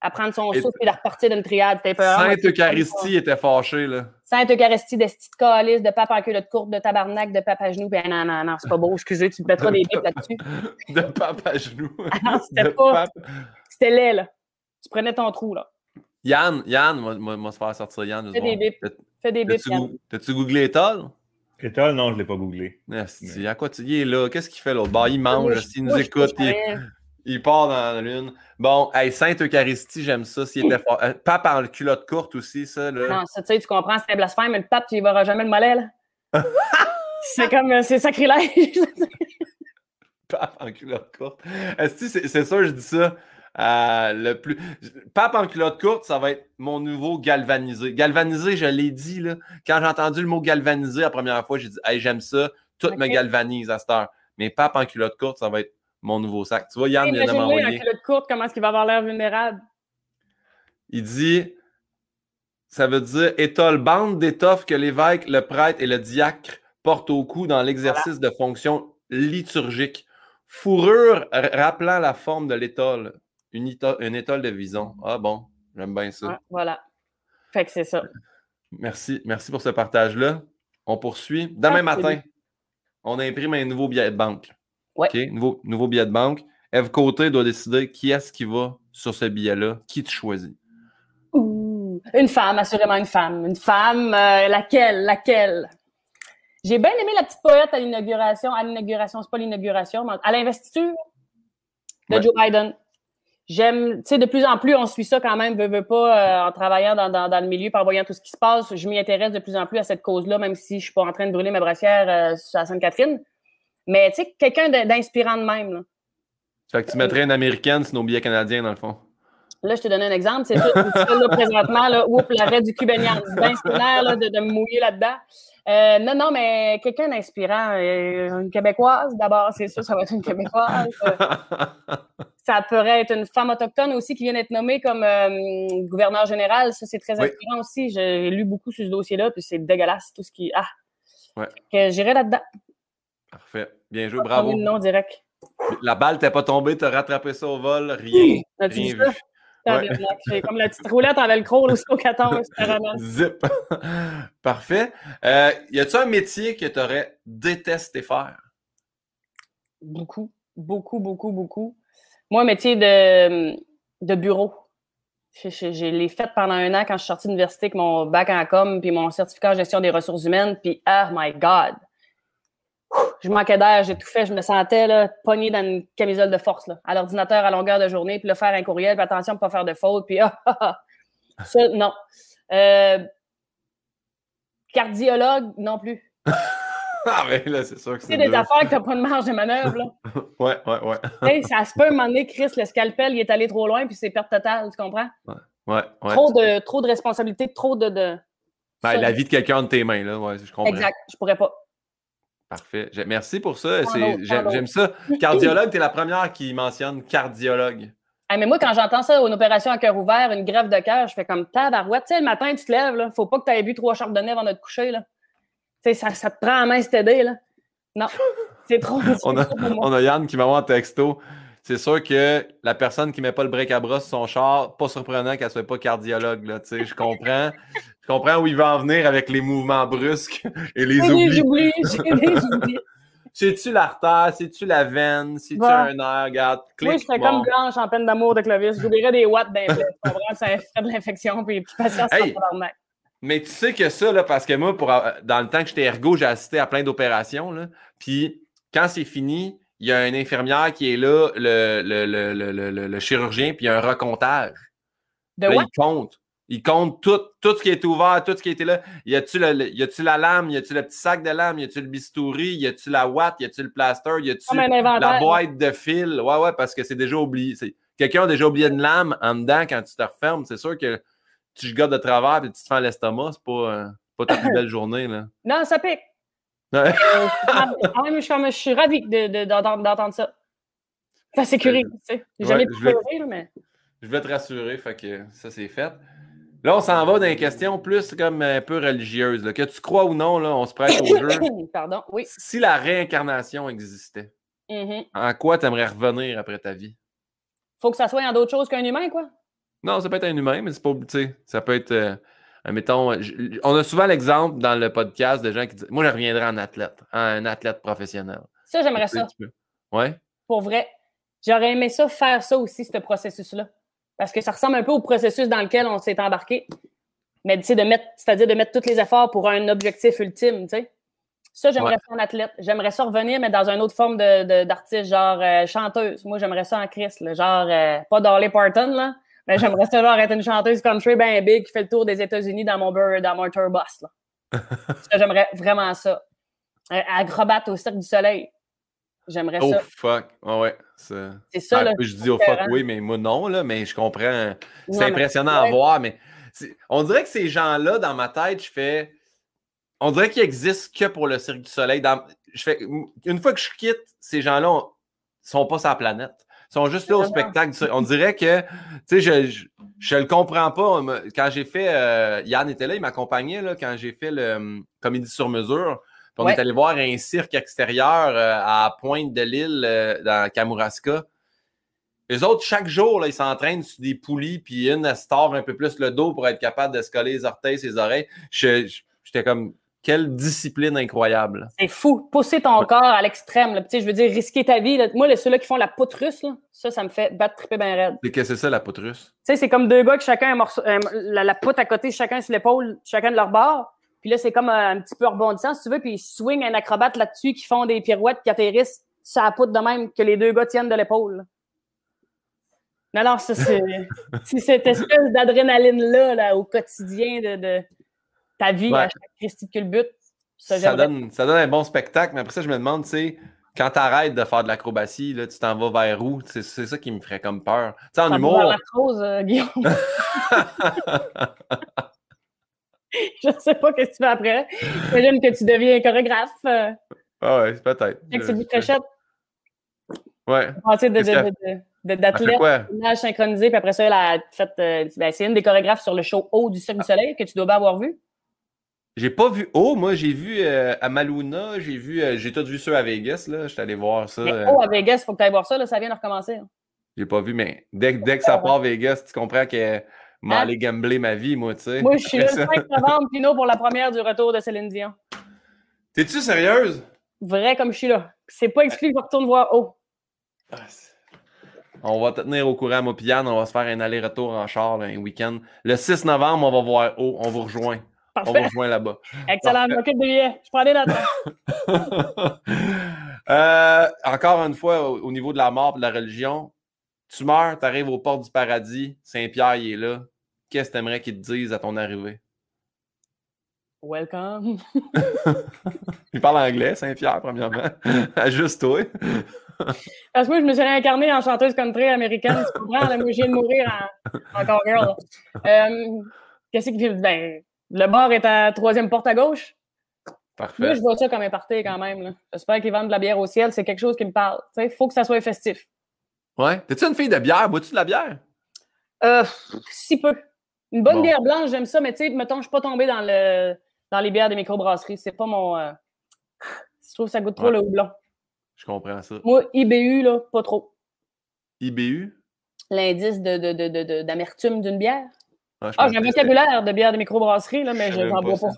À prendre son Et- souffle et de repartir d'une triade. C'était peur. Sainte Eucharistie était fâchée, là. Sainte Eucharistie, de petite calice, de pape en culotte courte, de tabarnak, de pape à genoux. Ben non, non, non, c'est pas beau, excusez, tu me mettras des bips là-dessus. <laughs> De pape à genoux. <laughs> non, c'était De pas- pape- C'était laid, là. Tu prenais ton trou, là. Yann, Yann, moi, moi, se faire sortir Yann. Fais des bips. Fais des bips, T'as-tu Yann. T'as-tu googlé étole? Étole, non, je ne l'ai pas googlé. Asti, à quoi tu il est là? Qu'est-ce qu'il fait l'autre? Bah, il mange, il nous écoute, il, il part dans la lune. Bon, hey, Sainte Eucharistie, j'aime ça. S'il était fort. Euh, pape en culotte courte aussi, ça. Là. Non, ça, tu sais, tu comprends, c'est blasphème, mais le pape, tu y verras jamais le mollet, là. <laughs> c'est comme, euh, c'est sacrilège. <laughs> Pape en culotte courte. C'est sûr, je dis ça. euh, le plus... Pape en culotte courte, ça va être mon nouveau galvanisé. Galvanisé, je l'ai dit, là. Quand j'ai entendu le mot galvanisé la première fois, j'ai dit, hey, j'aime ça. Tout me galvanise à cette heure. Mais pape en culotte courte, ça va être mon nouveau sac. Tu vois, Yann vient de m'envoyer. culotte courte, comment est-ce qu'il va avoir l'air vulnérable? Il dit, ça veut dire étole bande d'étoffe que l'évêque, le prêtre et le diacre portent au cou dans l'exercice de fonctions liturgiques. Fourrure rappelant la forme de l'étole. Une, une étole de vison. Ah bon, j'aime bien ça. Ouais, voilà. Fait que c'est ça. Merci, merci pour ce partage-là. On poursuit. Demain Ah, matin, on imprime un nouveau billet de banque. Ouais. OK? Nouveau, nouveau billet de banque. Eve Côté doit décider qui est-ce qui va sur ce billet-là, qui tu choisis? Ouh. Une femme, assurément une femme. Une femme, euh, laquelle, laquelle? J'ai bien aimé la petite poète à l'inauguration. À l'inauguration, c'est pas l'inauguration, mais à l'investiture de Ouais. Joe Biden. J'aime, tu sais, de plus en plus, on suit ça quand même, veut, veut pas, euh, en travaillant dans, dans, dans le milieu, par voyant tout ce qui se passe. Je m'y intéresse de plus en plus à cette cause-là, même si je suis pas en train de brûler ma brassière euh, sur la Sainte-Catherine. Mais, tu sais, quelqu'un d'inspirant de même, là. Fait que tu mettrais une américaine sur nos billets canadiens, dans le fond. Là, je te donne un exemple. C'est ça, là, présentement, là, oups, l'arrêt du Cubanian. C'est bien là, de, de me mouiller là-dedans. Euh, non, non, mais quelqu'un d'inspirant. euh, une Québécoise, d'abord, c'est sûr, ça va être une Québécoise. Euh, <laughs> ça pourrait être une femme autochtone aussi qui vient d'être nommée comme euh, gouverneur général. Ça, c'est très Oui. inspirant aussi. J'ai lu beaucoup sur ce dossier-là, puis c'est dégueulasse, tout ce qui... Ah! Ouais. J'irai là-dedans. Parfait. Bien joué, bravo. nom direct. La balle t'es pas tombée, t'as rattrapé ça au vol, rien. Vu comme la petite roulette en velcro, là, au 14, c'était vraiment- Zip. <laughs> Parfait. Euh, y a-tu un métier que tu aurais détesté faire? Beaucoup, beaucoup, beaucoup, beaucoup. Moi, métier de, de bureau. Je, je- je l'ai fait pendant un an quand je suis sortie de l'université avec mon bac en com puis mon certificat en gestion des ressources humaines. Puis, oh my God! Je manquais d'air, j'ai tout fait. Je me sentais là, pognée dans une camisole de force, là, à l'ordinateur à longueur de journée, puis là, faire un courriel, puis attention pas faire de faute. Puis, <laughs> ah, ah, ah. ça, non. Euh, cardiologue, non plus. <laughs> Ah, mais là, c'est sûr que Tu c'est. sais, des affaires que tu n'as pas de marge de manœuvre, là. <laughs> Ouais, ouais, ouais. Ça se peut, un moment donné, Chris, le scalpel, il est allé trop loin, puis c'est perte totale, tu comprends? Ouais, ouais. Trop, de, trop de responsabilités, trop de. de... Ben, Ça, la vie de quelqu'un de tes mains, là. Ouais, je comprends. Exact, je pourrais pas. Parfait. Merci pour ça. J'aime ça. Cardiologue, t'es la première qui mentionne cardiologue. Ah, mais moi, quand j'entends ça, une opération à cœur ouvert, une grève de cœur, je fais comme tabarouette. Tu sais, le matin, tu te lèves, là. Faut pas que tu aies bu trois chardonnays avant de te coucher, là. Tu sais, ça, ça te prend en main, c'est aidé, là. Non, c'est trop. <laughs> On a, trop pour moi. on a Yann qui m'envoie un texto. C'est sûr que la personne qui met pas le break à bras sur son char, pas surprenant qu'elle soit pas cardiologue. Là, je comprends. Je comprends où il va en venir avec les mouvements brusques et les <laughs> J'ai oublis. des oublis, j'ai des oublis. C'est-tu l'artère? C'est-tu la veine? C'est-tu Ouais. un nerf? Regarde, clic. Moi, j'étais bon. comme Blanche en peine d'amour de Clovis. J'oublierais des watts comprends? Ça ferait de l'infection, puis patience, Hey! Mais tu sais que ça, là, parce que moi, pour, euh, dans le temps que j'étais ergo, j'ai assisté à plein d'opérations. Puis quand c'est fini, il y a une infirmière qui est là, le, le, le, le, chirurgien, puis il y a un recomptage. De Là, what? il compte. Il compte tout, tout ce qui est ouvert, tout ce qui était là. Y a-tu la lame? Y a-tu le petit sac de lame? Y a-tu le bistouri? Y a-tu la watt? Y a-tu le plaster? Y a-tu la boîte de fil? Ouais, ouais, parce que c'est déjà oublié. Quelqu'un a déjà oublié une lame en dedans quand tu te refermes. C'est sûr que tu gardes de travers et tu te fais l'estomac. C'est pas, euh, pas ta plus <laughs> belle journée. Là. Non, ça pique. Ouais. Euh, <laughs> quand même, je, suis comme- je suis ravie de- de- d'entendre d'entendre ça. C'est sécurité, tu sais. J'ai jamais pu pleurer, mais. Je vais te rassurer, fait que ça c'est fait. Là, on s'en va dans les questions plus comme un peu religieuses. là. Que tu crois ou non, là, on se prête au jeu. <coughs> Pardon, oui. Si la réincarnation existait, Mhm. en quoi tu aimerais revenir après ta vie? Faut que ça soit en d'autres choses qu'un humain, quoi. Non, ça peut être un humain, mais c'est pas. Tu sais, ça peut être. euh, admettons, je- on a souvent l'exemple dans le podcast de gens qui disent Moi, je reviendrai en athlète, en athlète professionnel. Ça, j'aimerais ça. Ouais. Pour vrai. J'aurais aimé ça, faire ça aussi, ce processus-là. Parce que ça ressemble un peu au processus dans lequel on s'est embarqué. Mais de mettre, c'est-à-dire de mettre tous les efforts pour un objectif ultime, tu sais. Ça, j'aimerais Ouais. ça en athlète. J'aimerais ça revenir, mais dans une autre forme de, de- d'artiste, genre euh, chanteuse. Moi, j'aimerais ça en Christ, là. genre euh, pas Dolly Parton, là. Mais j'aimerais ça genre être une chanteuse country bien big qui fait le tour des États-Unis dans mon bur- dans mon tour bus, là. <laughs> ça, j'aimerais vraiment ça. Euh, acrobate au Cirque du Soleil. J'aimerais Oh ça. fuck. Ouais, ouais. ça- C'est ça, Ben, là. je dis au fuck, différent. oui, mais moi non, là, mais je comprends. C'est impressionnant mais- à voir, mais on dirait que ces gens-là, dans ma tête, je fais. On dirait qu'ils existent que pour le Cirque du Soleil. Dans- je fais... Une fois que je quitte, ces gens-là on- sont pas sur la planète. Ils sont juste là au spectacle. On dirait que, tu sais, je, je, je le comprends pas. Quand j'ai fait, euh, Yann était là, il m'accompagnait là, quand j'ai fait le hum, Comédie sur mesure. Puis on Ouais. est allé voir un cirque extérieur euh, à Pointe de l'île, euh, dans Kamouraska. Les autres, chaque jour, là, ils s'entraînent sur des poulies, puis une, elle se tord un peu plus le dos pour être capable de se coller les orteils, ses oreilles. J'étais comme, quelle discipline incroyable. C'est fou. Pousser ton corps à l'extrême. Je veux dire, risquer ta vie. là. Moi, les- ceux-là qui font la poutre russe, là, ça, ça me fait battre triper bien raide. C'est que c'est ça, la poutre russe. Tu sais, c'est comme deux gars qui chacun a morceau, la, la poutre à côté, chacun sur l'épaule, chacun de leur bord. Puis là, c'est comme un, un petit peu rebondissant, si tu veux. Puis ils swingent un acrobate là-dessus qui font des pirouettes qui atterrissent sur la poutre de même que les deux gars tiennent de l'épaule. Non, non, ça, c'est <laughs> c'est cette espèce d'adrénaline-là là, au quotidien de, de ta vie Ouais. à chaque Christy de culbute. Ça, donne, ça donne un bon spectacle, mais après ça, je me demande, tu sais, quand tu arrêtes de faire de l'acrobatie, là, tu t'en vas vers où? C'est c'est ça qui me ferait comme peur. Tu sais, en Ça humour, la rose, euh, Guillaume. <laughs> <laughs> Je sais pas qu'est-ce que tu fais après. J'imagine que tu deviens chorégraphe. Euh, ah ouais, peut-être. Sylvie je- Fréchette, Ouais. passer de, d'athlète, quoi? image synchronisée, puis après ça, elle a fait. euh, ben, c'est une des chorégraphes sur le show haut du Cirque du Soleil que tu dois bien avoir vu. J'ai pas vu Oh, moi j'ai vu euh, à Maluna, j'ai vu, euh, j'ai tout vu ceux à Vegas, là. J'étais allé voir ça. Mais euh, haut à Vegas, il faut que tu ailles voir ça, là, ça vient de recommencer. hein. J'ai pas vu, mais dès, que- dès que ça part Vegas, tu comprends que m'a Hein? allé gambler ma vie, moi, tu sais. Moi, je suis le ça- 5 novembre, Pinot, pour la première du retour de Céline Dion. T'es-tu sérieuse? Vrai comme je suis là. C'est pas exclu que je retourne voir haut. Ah, c'est- On va te tenir au courant, moi, on va se faire un aller-retour en char, là, un week-end. Le 6 novembre, on va voir Oh, on vous rejoint. On vous rejoint là-bas. Excellent, je m'occupe des billets. Je prends des notes. <laughs> Euh, encore une fois, au, au niveau de la mort et de la religion, tu meurs, tu arrives aux portes du paradis, Saint-Pierre, il est là. Qu'est-ce que tu aimerais qu'il te dise à ton arrivée? Welcome. <laughs> Il parle anglais, Saint-Pierre, premièrement. <laughs> Juste toi. Parce que moi, je me suis réincarnée en chanteuse country américaine, tu comprends? Là, moi, je viens de mourir en, en girl. Euh, Qu'est-ce fait? Ben, le bar est à troisième porte à gauche. Moi, Parfait. je vois ça comme un party quand même. J'espère qu'ils vendent de la bière au ciel. C'est quelque chose qui me parle. Il faut que ça soit festif. Ouais. T'es-tu une fille de bière? Bois-tu de la bière? Euh, si peu. Une bonne Bon. bière blanche, j'aime ça, mais tu sais, mettons, je suis pas tombée dans, le, dans les bières des microbrasseries. C'est pas mon. euh, Je trouve que ça goûte trop Ouais. le houblon. Je comprends ça. Moi, IBU, là, pas trop. IBU? L'indice de, de, de, de- d'amertume d'une bière. Ah, Ah, j'ai un vocabulaire de bière de microbrasserie, là, mais Je n'en bois pas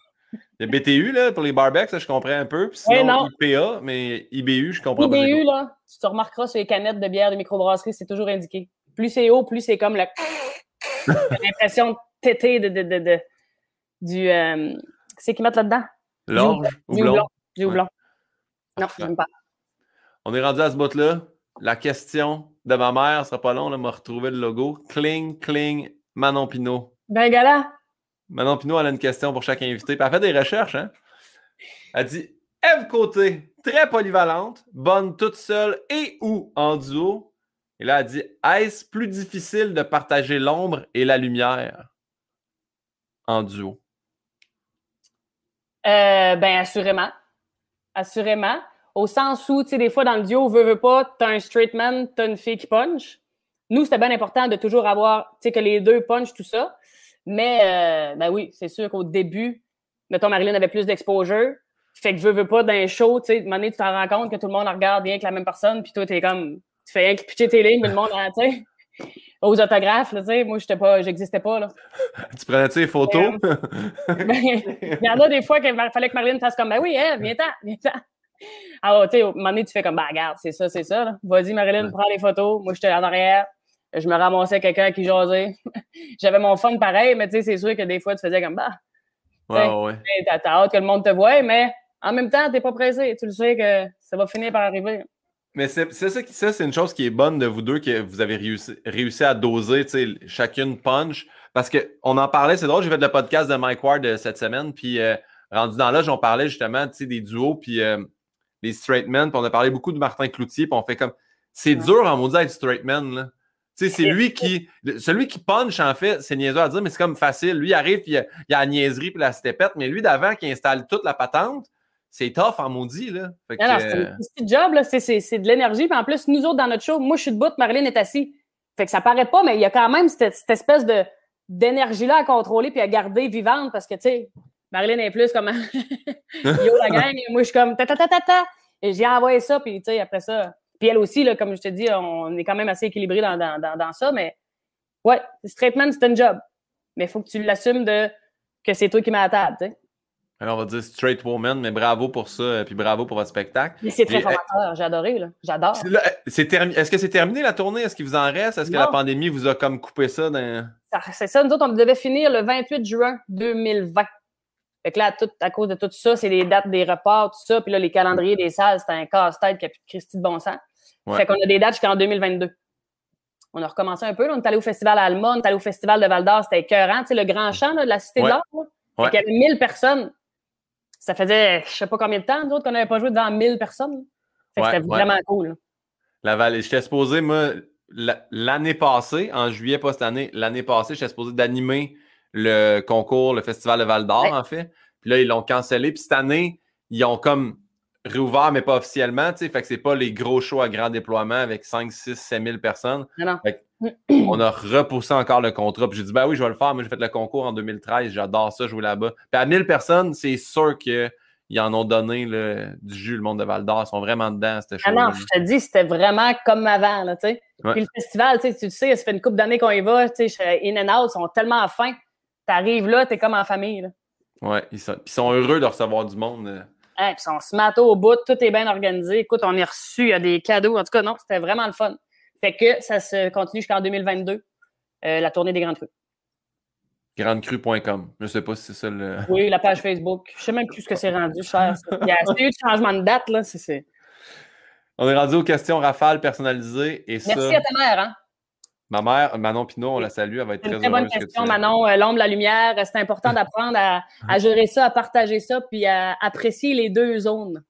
a BTU là, pour les barbecs, ça je comprends un peu. Puis Ouais, sinon, non. IPA, mais IBU, je comprends pas. IBU, là, tu te remarqueras sur les canettes de bière de microbrasserie, c'est toujours indiqué. Plus c'est haut, plus c'est comme le. <laughs> L'impression de téter de, de, de, de- du. Euh... C'est qu'ils mettent là-dedans? L'orge ou Du houblon. Du Ouais. houblon. Non, Parfait. j'aime pas. On est rendu à ce bout-là. La question de ma mère, ce sera pas long, là, m'a retrouvé le logo. Cling, cling, Manon Pinot. Ben, gala, Manon Pinot, elle a une question pour chaque invité. Puis elle fait des recherches, hein? Elle dit Eve Côté, très polyvalente, bonne toute seule et ou en duo. Et là, elle dit Est-ce plus difficile de partager l'ombre et la lumière en duo? Euh, ben, assurément. Assurément. Au sens où, tu sais, des fois, dans le duo, veut, veut pas, t'as un straight man, t'as une fille qui punch. Nous, c'était bien important de toujours avoir, tu sais, que les deux punch, tout ça. Mais, euh, ben oui, c'est sûr qu'au début, mettons, Marilyn avait plus d'exposure. Fait que veut, veut pas, dans un show, tu sais, moment donné, tu t'en rends compte que tout le monde regarde rien que la même personne, puis toi, t'es comme, tu fais rien que pitcher tes lignes, mais le monde, ah, tu sais, aux autographes, tu sais, moi, j'étais pas, j'existais pas, là. <laughs> Tu prenais-tu les photos? Ben, <laughs> il y en a des fois qu'il fallait que Marilyn fasse comme, ben oui, hein, viens-t'en, viens-t'en. Alors, tu sais, au moment donné, tu fais comme, ben regarde, c'est ça, c'est ça. là. Vas-y, Marilyn, Ouais. prends les photos. Moi, j'étais en arrière. Je me ramassais quelqu'un qui jasait. <laughs> J'avais mon fun pareil, mais tu sais, c'est sûr que des fois, tu faisais comme, bah, ouais, ouais, t'as hâte que le monde te voie, mais en même temps, t'es pas pressé. Tu le sais que ça va finir par arriver. Mais c'est c'est ça, ça c'est une chose qui est bonne de vous deux, que vous avez réussi, réussi à doser, chacune punch. Parce qu'on en parlait, c'est drôle, j'ai fait le podcast de Mike Ward euh, cette semaine, puis euh, rendu dans là, on parlait justement, des duos, puis euh, les straight men, puis on a parlé beaucoup de Martin Cloutier, puis on fait comme, c'est Ouais. dur en maudit d'être straight man, là. C'est lui qui, celui qui punch, en fait, c'est niaiseux à dire, mais c'est comme facile. Lui, il arrive, puis il y a, il y a la niaiserie, puis la stépette, mais lui d'avant, qui installe toute la patente, c'est tough en maudit, là. Que, non, c'est euh, un petit job, là. C'est- C'est c'est de l'énergie. Puis en plus, nous autres, dans notre show, moi, je suis debout, Marilyn est assise. Fait que ça paraît pas, mais il y a quand même cette, cette espèce de d'énergie-là à contrôler puis à garder vivante parce que, tu sais, Marilyn est plus comme <laughs> yo la <laughs> gang, et moi, je suis comme ta ta ta ta ta. Et j'ai envoyé ça, puis, tu sais, après ça. Puis elle aussi, là, comme je te dis, on est quand même assez équilibré dans, dans, dans, dans ça, mais ouais, straight man, c'est un job. Mais il faut que tu l'assumes de que c'est toi qui mets à table, tu sais. Alors, on va dire straight woman, mais bravo pour ça, euh, puis bravo pour votre spectacle. Mais c'est très Puis, formateur, j'ai adoré, là. J'adore. Euh, Est-ce que c'est terminé la tournée? Est-ce qu'il vous en reste? Est-ce que la pandémie vous a comme coupé ça? Dans... C'est ça, nous autres, on devait finir le 28 juin 2020. Fait que là, tout, à cause de tout ça, c'est les dates des reports, tout ça. Puis là, les calendriers des salles, c'était un casse-tête qui a plus de Christy de bon sens. Ouais. Fait qu'on a des dates jusqu'en 2022. On a recommencé un peu. là. on est allé au festival à Alma, on est allé au festival de Val d'Or, c'était écœurant. Tu sais, le grand champ là, de la Cité Ouais. de. Fait Ouais. qu'il y avait 1000 personnes. Ça faisait, je sais pas combien de temps, nous autres, qu'on n'avait pas joué devant 1000 personnes. Fait que c'était vraiment cool. là. La vallée. J'étais supposé, moi, la- l'année passée, en juillet, pas cette année, l'année passée, j'étais supposé d'animer le concours, le festival de Val d'Or, en fait. Puis là, ils l'ont cancellé. Puis cette année, ils ont comme réouvert, mais pas officiellement, tu sais. Fait que c'est pas les gros shows à grand déploiement avec 5, 6, 7 000 personnes. <clears throat> On a repoussé encore le contrat. Puis j'ai dit, ben oui, je vais le faire. Moi, j'ai fait le concours en 2013. J'adore ça, jouer là-bas. Puis à 1000 personnes, c'est sûr qu'ils en ont donné là, du jus, le monde de Val d'Or. Ils sont vraiment dedans, cette Ah non, je te dis, c'était vraiment comme avant, là. Ouais. Puis le festival, tu sais, tu le sais, ça fait une couple d'années qu'on y va, In and Out, ils sont tellement fins. T'arrives là, t'es comme en famille, là. Ouais, ils sont, ils sont heureux de recevoir du monde. Hein, puis on se au bout, tout est bien organisé. Écoute, on est reçu, il y a des cadeaux. En tout cas, non, c'était vraiment le fun. Fait que ça se continue jusqu'en 2022, euh, la tournée des Grandes Crues. Grandecru.com. Je sais pas si c'est ça le. Oui, la page Facebook. Je sais même plus ce que c'est rendu, cher. ça. Il y a eu de changement de date, là. On est rendu aux questions rafales personnalisées. Et ça, Merci à ta mère, hein. Ma mère, Manon Pinot, on la salue. Elle va être C'est très une très bonne que question, tu- Manon. Euh, L'ombre, la lumière, euh, c'est important d'apprendre à, à gérer ça, à partager ça, puis à apprécier les deux zones.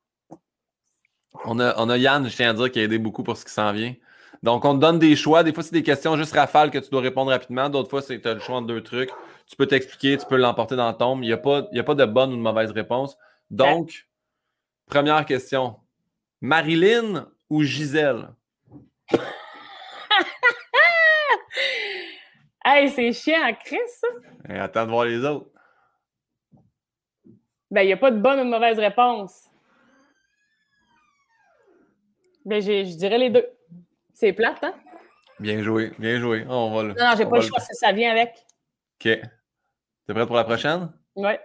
On a, on a Yann, je tiens à dire, qui a aidé beaucoup pour ce qui s'en vient. Donc, on te donne des choix. Des fois, c'est des questions juste rafales que tu dois répondre rapidement. D'autres fois, c'est que tu as le choix entre deux trucs. Tu peux t'expliquer, tu peux l'emporter dans le tombe. Il n'y a, pas- il y a pas de bonne ou de mauvaise réponse. Donc, première question. Marilyn ou Gisèle? Hey, c'est chiant, Chris, ça. Attends de voir les autres. Ben, il n'y a pas de bonne ou de mauvaise réponse. Ben, je dirais les deux. C'est plate, hein? Bien joué, bien joué. On va le- Non, non, j'ai pas le choix, ça, ça vient avec. OK. T'es prête pour la prochaine? Ouais.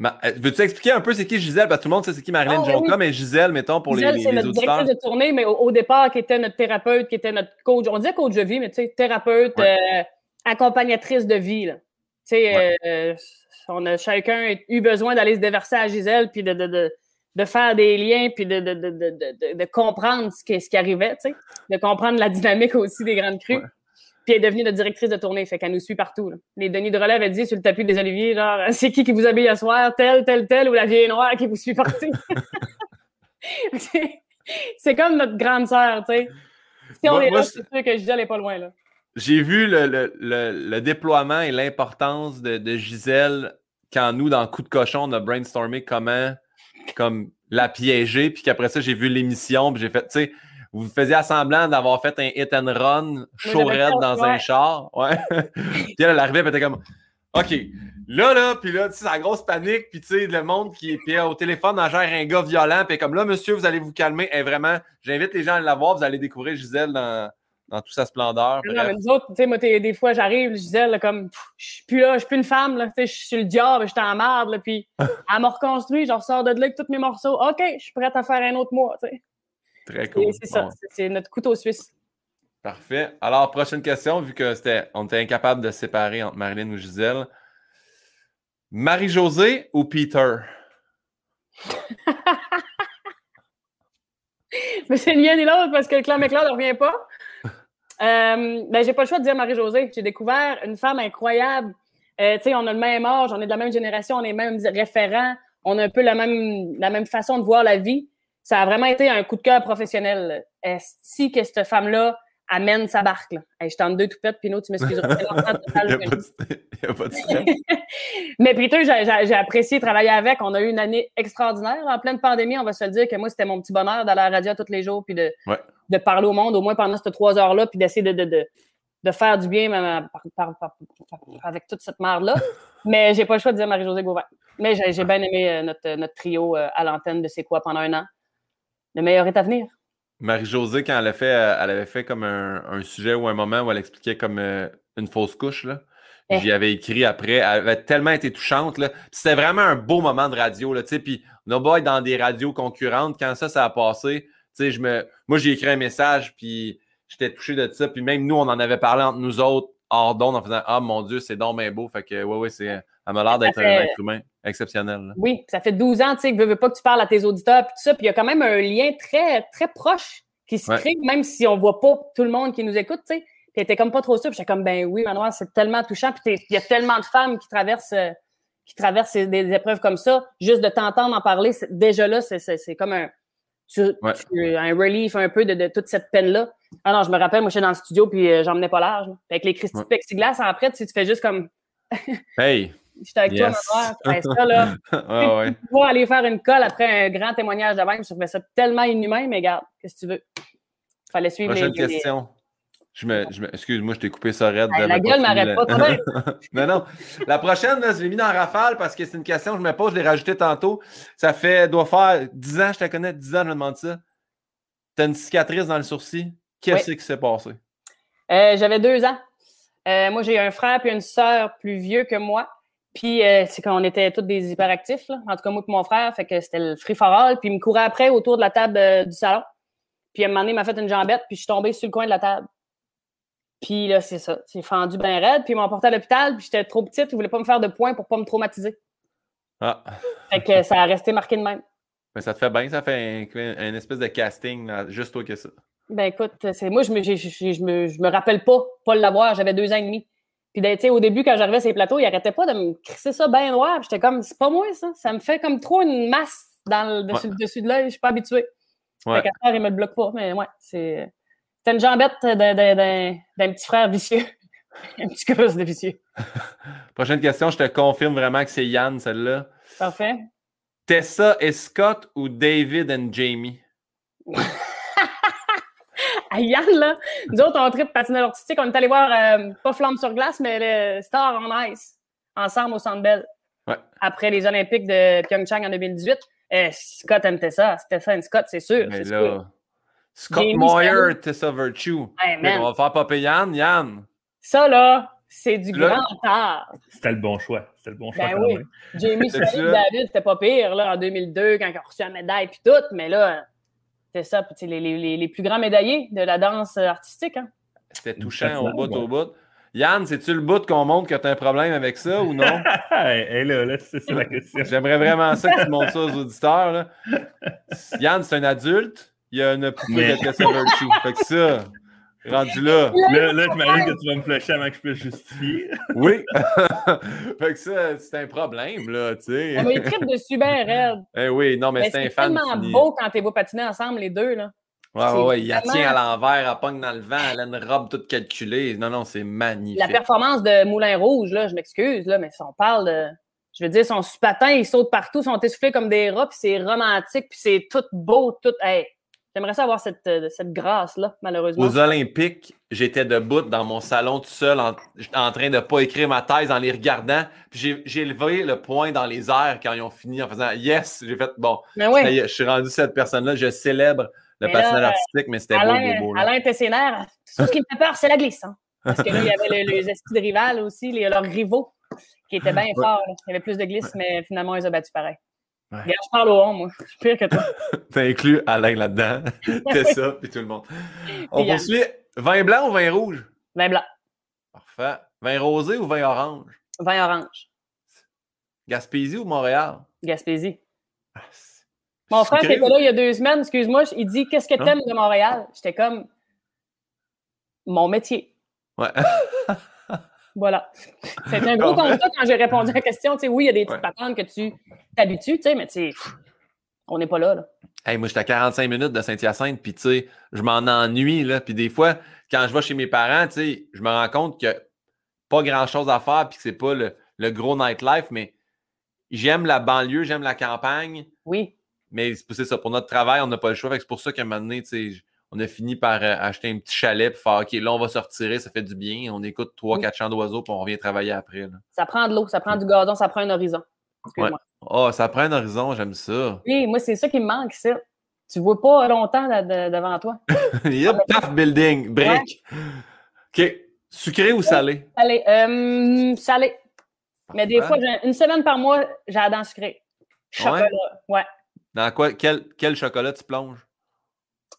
Ma- euh, Veux-tu expliquer un peu c'est qui Gisèle? Parce que tout le monde sait c'est qui Marilyn Jonca, oui. mais Gisèle, mettons, pour les- Gisèle, les, c'est les notre auditeurs. directrice de tournée, mais au, au départ, qui était notre thérapeute, qui était notre coach. On disait coach de vie, mais tu sais, thérapeute, euh, accompagnatrice de vie. là. Tu sais, Ouais. euh, on a chacun eu besoin d'aller se déverser à Gisèle, puis de, de, de, de faire des liens, puis de, de, de, de, de, de comprendre ce qui, ce qui arrivait, tu sais, de comprendre la dynamique aussi des grandes crues. Ouais. Puis elle est devenue notre directrice de tournée, fait qu'elle nous suit partout. là. Les Denis de relais avaient dit sur le tapis des Oliviers, genre, c'est qui qui vous habille à soir, tel, tel, tel, ou la vieille noire qui vous suit partout? <laughs> <laughs> C'est- comme notre grande sœur, tu sais. Si on Moi- est là, c'est- c'est sûr que Gisèle n'est pas loin, là. J'ai vu le, le- le- le déploiement et l'importance de, de Gisèle quand nous, dans Coup de cochon, on a brainstormé comment comme, la piéger, puis qu'après ça, j'ai vu l'émission, puis j'ai fait, tu sais, vous faisiez semblant d'avoir fait un hit and run chaud dans un char. Ouais. <laughs> puis elle, elle arrivait, elle était comme, OK, là, là, puis là, tu sais, la grosse panique, puis tu sais, le monde qui est puis, euh, au téléphone, en gère un gars violent, puis comme là, monsieur, vous allez vous calmer. Et vraiment, j'invite les gens à la voir, vous allez découvrir Gisèle dans, dans toute sa splendeur. Non, Bref. mais nous autres, tu sais, moi, des fois, j'arrive, Gisèle, là, comme, je suis plus là, je suis plus une femme, là, tu sais, je suis le diable, je suis en marde, là, puis <laughs> elle m'a reconstruit, je ressors de là avec tous mes morceaux. OK, je suis prête à faire un autre mois, tu sais. Très Et cool. C'est ça, Bon. c'est- c'est notre couteau suisse. Parfait. Alors, prochaine question, vu que c'était, on était incapable de séparer entre Marilyn ou Gisèle. Marie-Josée ou Peter? <laughs> Mais c'est ni l'un ni l'autre parce que le clan McLeod ne revient pas. <laughs> Euh, ben, j'ai pas le choix de dire Marie-Josée. J'ai découvert une femme incroyable. Euh, tu sais, on a le même âge, on est de la même génération, on est même référents, on a un peu la même, la même façon de voir la vie. Ça a vraiment été un coup de cœur professionnel. Est-ce que cette femme-là amène sa barque? Là? Hey, je tente deux toupettes, Pinot, tu m'excuseras. Il n'y <laughs> a, pas de- il <laughs> y a pas de stress. <laughs> mais Peter, j'ai- apprécié travailler avec. On a eu une année extraordinaire. En pleine pandémie, on va se le dire que moi, c'était mon petit bonheur d'aller à la radio tous les jours puis de, Ouais. de parler au monde, au moins pendant ces trois heures-là, puis d'essayer de, de, de, de faire du bien même, par- par- par- par- avec toute cette merde-là. Mais j'ai pas le choix de dire Marie-Josée Gauvin. Mais j'ai bien aimé euh, notre, notre trio euh, à l'antenne de C'est quoi pendant un an. Le meilleur est à venir. Marie-Josée, quand elle, a fait, euh, elle avait fait comme un, un sujet ou un moment où elle expliquait comme euh, une fausse couche, là. Eh. J'y avais écrit après. Elle avait tellement été touchante. là. C'était vraiment un beau moment de radio. Là, puis on a beau être dans des radios concurrentes. Quand ça, ça a passé, tu sais, je me... moi, j'ai écrit un message, puis j'étais touché de ça. Puis même nous, on en avait parlé entre nous autres, hors d'onde, en faisant Ah mon Dieu, c'est donc bien beau. Fait que, ouais, ouais, c'est... elle m'a l'air d'être un être humain exceptionnel. là. Oui, ça fait 12 ans, tu sais, que veux, veux pas que tu parles à tes auditeurs, puis tout ça, puis il y a quand même un lien très, très proche qui se Ouais. crée, même si on voit pas tout le monde qui nous écoute, tu sais. Puis était comme pas trop sûre, puis j'étais comme, ben oui, Manoir, c'est tellement touchant, puis il y a tellement de femmes qui traversent, euh, qui traversent des, des épreuves comme ça, juste de t'entendre en parler, déjà là, c'est- c'est c'est comme un, tu- Ouais. tu- un relief un peu de, de toute cette peine-là. Ah non, je me rappelle, moi, j'étais dans le studio, puis euh, j'emmenais pas large. là. Avec les Ouais. Plexiglas, après, tu, sais, tu fais juste comme, Hey! J'étais avec Yes. toi, tu fais ça, là ah <laughs> ouais. pouvoir aller faire une colle après un grand témoignage de même, je trouvais ça tellement inhumain, mais regarde, qu'est-ce que tu veux? Fallait suivre Prochaine les, les- question. Je me, je me- excuse-moi, je t'ai coupé ça raide. J'avais la gueule m'arrête la- pas, <laughs> non, non. La prochaine, là, je l'ai mis dans rafale parce que c'est une question que je me pose, je l'ai rajouté tantôt. Ça fait, doit faire 10 ans, je te connais, 10 ans, je me demande ça. T'as une cicatrice dans le sourcil. Qu'est-ce qui s'est passé? Euh, J'avais deux ans. Euh, moi, j'ai un frère et une sœur plus vieux que moi. Puis, euh, c'est quand on était tous des hyperactifs, là. en tout cas moi et mon frère, fait que c'était le free for all. Puis, il me courait après autour de la table euh, du salon. Puis, à un moment donné, il m'a fait une jambette, puis je suis tombée sur le coin de la table. Puis là, c'est ça. J'ai fendu bien raide, puis ils m'ont emporté à l'hôpital, puis j'étais trop petite, ils voulaient pas me faire de points pour pas me traumatiser. Ah, Fait que ça a resté marqué de même. mais ça te fait bien, ça fait un, un espèce de casting, là, juste toi que ça. Ben écoute, c'est moi je me, j'ai- je me je me rappelle pas pas l'avoir, j'avais deux ans et demi. Puis ben, tu sais, au début quand j'arrivais sur les plateaux, ils arrêtaient pas de me crisser ça bien noir. J'étais comme c'est pas moi ça, ça me fait comme trop une masse dans le dessus, Ouais. le dessus de l'œil, je suis pas habituée. Ouais. Fait qu'à faire, il me le bloque pas, mais ouais, c'est c'était une jambette d'un, d'un- d'un- d'un petit frère vicieux. <laughs> un petit cross de vicieux. <laughs> Prochaine question, je te confirme vraiment que c'est Yann, celle-là. Parfait. Tessa et Scott ou David et Jamie? <laughs> À Yann, là, nous autres, on trip patinage artistique. On est allé voir, euh, pas Flamme sur glace, mais le Star on Ice, ensemble au Centre Bell. Ouais. Après les Olympiques de Pyeongchang en 2018. Euh, Scott aimait ça. C'était ça, une Scott, c'est sûr. Mais c'est là, sûr. Scott Jamie Moyer. Tessa Virtue. Hey, Fait man. qu'on va faire popper Yann. Yann. Ça, là, c'est du Là- grand art. C'était le bon choix. C'était le bon choix Ben quand oui. même. Jamie. <laughs> David, c'était pas pire là, en 2002 quand il a reçu la médaille puis tout, mais là, c'est ça, puis c'est les, les- les- plus grands médaillés de la danse artistique. Hein? C'était touchant au bout, ouais. au bout. Yann, c'est-tu le bout qu'on montre que tu as un problème avec ça ou non? <laughs> hey, là, là, c'est ça la question. J'aimerais vraiment ça que tu montres ça aux auditeurs. là. Yann, c'est un adulte. Il y a une poupée Mais- de Tessa Virtue. Fait que ça, rendu là. Là, là j'imagine que tu vas me flasher avant que je puisse justifier. <laughs> Oui. <laughs> fait que ça, c'est un problème, là, tu sais. On il tripe dessus <laughs> bien raide. Eh oui, non, mais, Mais c'est un c'est fan. tellement fini. beau quand t'es beau patiner ensemble, les deux. Là. Ouais, ouais, c'est ouais. Il tient à l'envers, elle pogne dans le vent, elle a une robe toute calculée. Non, non, c'est magnifique. La performance de Moulin Rouge, là, je m'excuse, là, mais si on parle de. Je veux dire, son patin, il saute partout, sont essoufflés comme des rats, puis c'est romantique, puis c'est tout beau, tout. Hey, J'aimerais ça avoir cette, euh, cette grâce-là, malheureusement. Aux Olympiques, j'étais debout dans mon salon tout seul en, en train de ne pas écrire ma thèse en les regardant. Puis j'ai- levé le poing dans les airs quand ils ont fini en faisant Yes! J'ai fait Bon, Mais oui. je suis rendu cette personne-là, je célèbre le Mais là, artistique, mais c'était beau, Alain, beau, beau. là. Alain Tessinaire, tout ce qui me fait peur, c'est la glisse. hein. Parce que là, il y avait le- les estis de rivales aussi, les, leurs rivaux, qui étaient bien forts. Il y avait plus de glisse, mais finalement, ils ont battu pareil. Ouais. Regarde, je parle au on, moi. Je suis pire que toi. <laughs> T'as inclus Alain là-dedans. <laughs> T'es ça, puis tout le monde. On poursuit. Vin blanc ou vin rouge? Vin blanc, Parfait. Vin rosé ou vin orange? vin orange, Gaspésie ou Montréal? Gaspésie. Ah, Mon frère était là il y a deux semaines, excuse-moi, il dit Qu'est-ce que Hein? t'aimes de Montréal? J'étais comme mon métier. Ouais. <laughs> Voilà. C'était un gros constat quand j'ai répondu à la question. Tu sais, oui, il y a des petites Ouais. patentes que tu t'habitues, tu sais, mais tu sais, on n'est pas là. là. Hey, moi, j'étais à 45 minutes de Saint-Hyacinthe, puis tu sais, je m'en ennuie, là. Puis des fois, quand je vais chez mes parents, tu sais, je me rends compte qu'il n'y a pas grand-chose à faire, puis que c'est pas le, le gros nightlife, mais j'aime la banlieue, j'aime la campagne, Oui. mais c'est c'est ça, pour notre travail, on n'a pas le choix. Que c'est pour ça qu'à un moment donné, tu sais, on a fini par euh, acheter un petit chalet, puis faire, OK, là, on va se retirer, ça fait du bien. On écoute 3-4 chants d'oiseaux, puis on revient travailler après, là. Ça prend de l'eau, ça prend du gazon, ça prend un horizon. Excuse-moi. Oh, ça prend un horizon, j'aime ça. Oui, moi, c'est ça qui me manque, ça. Tu vois pas longtemps de- de- devant toi. <laughs> Yep, paf, building, brick. OK. Sucré ou salé? Allez, euh, salé. Mais des fois, une semaine par mois, j'ai la dent sucrée. Chocolat. Ouais. Dans quoi, quel, quel chocolat tu plonges?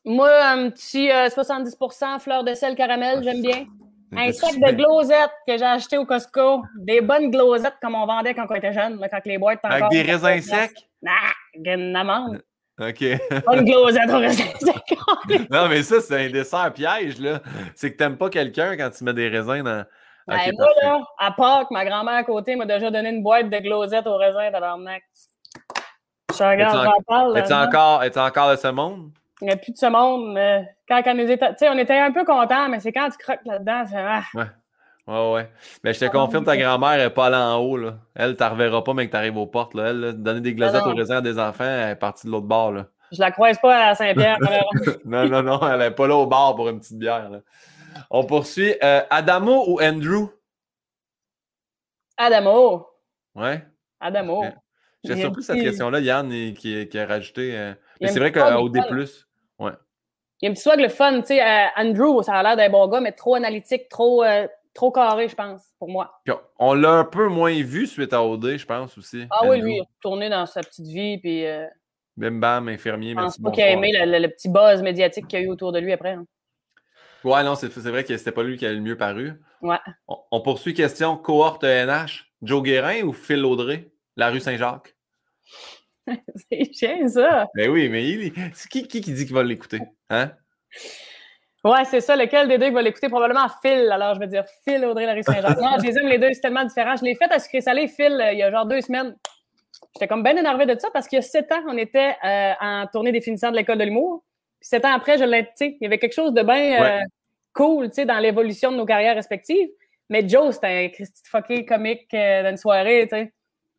Moi, un petit euh, 70% fleur de sel caramel, Ah, j'aime bien. Un sac de glosettes que j'ai acheté au Costco. Des bonnes glosettes comme on vendait quand on était jeune, là, quand les boîtes étaient Avec des raisins secs? Ah, une amande. OK. Pas une glosette aux raisins secs. non, mais ça, c'est un dessert piège, là. C'est que t'aimes pas quelqu'un quand tu mets des raisins dans. Ben, moi, parfait. là, à Pâques, ma grand-mère à côté m'a déjà donné une boîte de glosettes aux raisins tabarnak. Je regarde, j'en parle. Es-tu encore, es-tu encore de ce monde? Il n'y a plus de ce monde. mais quand on nous était. Tu sais, on était un peu contents, mais c'est quand tu croques là-dedans, c'est. Ah, Ouais, ouais. Mais je te Ah, confirme, ta grand-mère n'est pas allée en haut, là. Elle, t'en reverra pas, mais que t'arrives aux portes, là. Elle, là, donner des glosettes non. aux raisins à des enfants, elle est partie de l'autre bord, là. je la croise pas à Saint-Pierre. <laughs> non, non, non, elle est pas là au bar pour une petite bière, là. On poursuit. Euh, Adamo ou Andrew? Adamo. Ouais. Adamo. J'ai surpris cette question-là, Yann, qui, qui a rajouté. euh, Mais c'est vrai qu'au D, Il y a un petit swag le fun, tu sais. euh, Andrew, ça a l'air d'un bon gars, mais trop analytique, trop, euh, trop carré, je pense, pour moi. Puis on- l'a un peu moins vu suite à OD, je pense aussi. Ah oui, lui, il est retourné dans sa petite vie, puis euh, Bim bam, infirmier, je pense merci. pas qu'il a aimé le, le- le petit buzz médiatique qu'il y a eu autour de lui après. hein. Ouais, non, c'est c'est vrai que c'était pas lui qui a le mieux paru. Ouais. On, on poursuit question cohorte NH. Joe Guérin ou Phil Audrey? La rue Saint-Jacques? <laughs> C'est chiant, ça. Ben oui, mais il, qui, qui qui dit qu'il va l'écouter? Hein? Ouais, c'est ça. Lequel des deux qui va l'écouter? Probablement Phil. Alors, je vais dire Phil Audrey Larry Saint-Jean. Non, je les aime les deux, c'est tellement différent. Je l'ai fait à sucré salé, Phil, euh, il y a genre deux semaines. J'étais comme bien énervé de ça parce qu'il y a sept ans, on était euh, en tournée des finissants de l'école de l'humour. Puis sept ans après, je l'ai, tu sais, il y avait quelque chose de bien euh, Ouais. cool, tu sais, dans l'évolution de nos carrières respectives. Mais Joe, c'était un Christy fucké comique euh, d'une soirée, tu sais.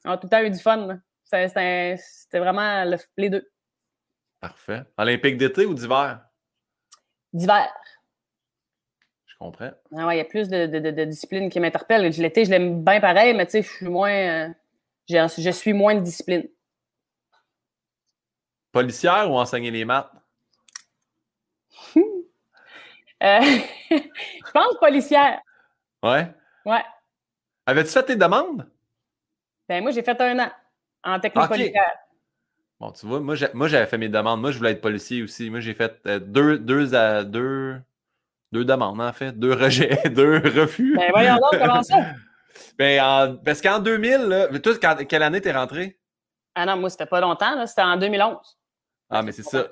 On a tout le temps eu du fun. là. C'était, vraiment le- les deux. Parfait. Olympique d'été ou d'hiver? D'hiver. Je comprends. Ah ouais, il y a plus de, de, de, de disciplines qui m'interpellent. L'été, je l'aime bien pareil, mais tu sais, je suis moins. euh, je suis moins de discipline. Policière ou enseigner les maths? <laughs> Euh, <laughs> je pense policière. Ouais? Ouais. Avais-tu fait tes demandes? Ben, moi, j'ai fait un an en technique Ok. policière. Bon, tu vois, moi, j'avais fait mes demandes. Moi, je voulais être policier aussi. Moi, j'ai fait euh, deux, deux, à- deux, deux demandes, en fait. Deux rejets, <laughs> deux refus. Ben, voyons donc, comment ça? <laughs> Ben, en- parce qu'en 2000, là, toi, quand- quelle année t'es rentré? Ah non, moi, c'était pas longtemps, là. C'était en 2011. Ah, mais c'est ça.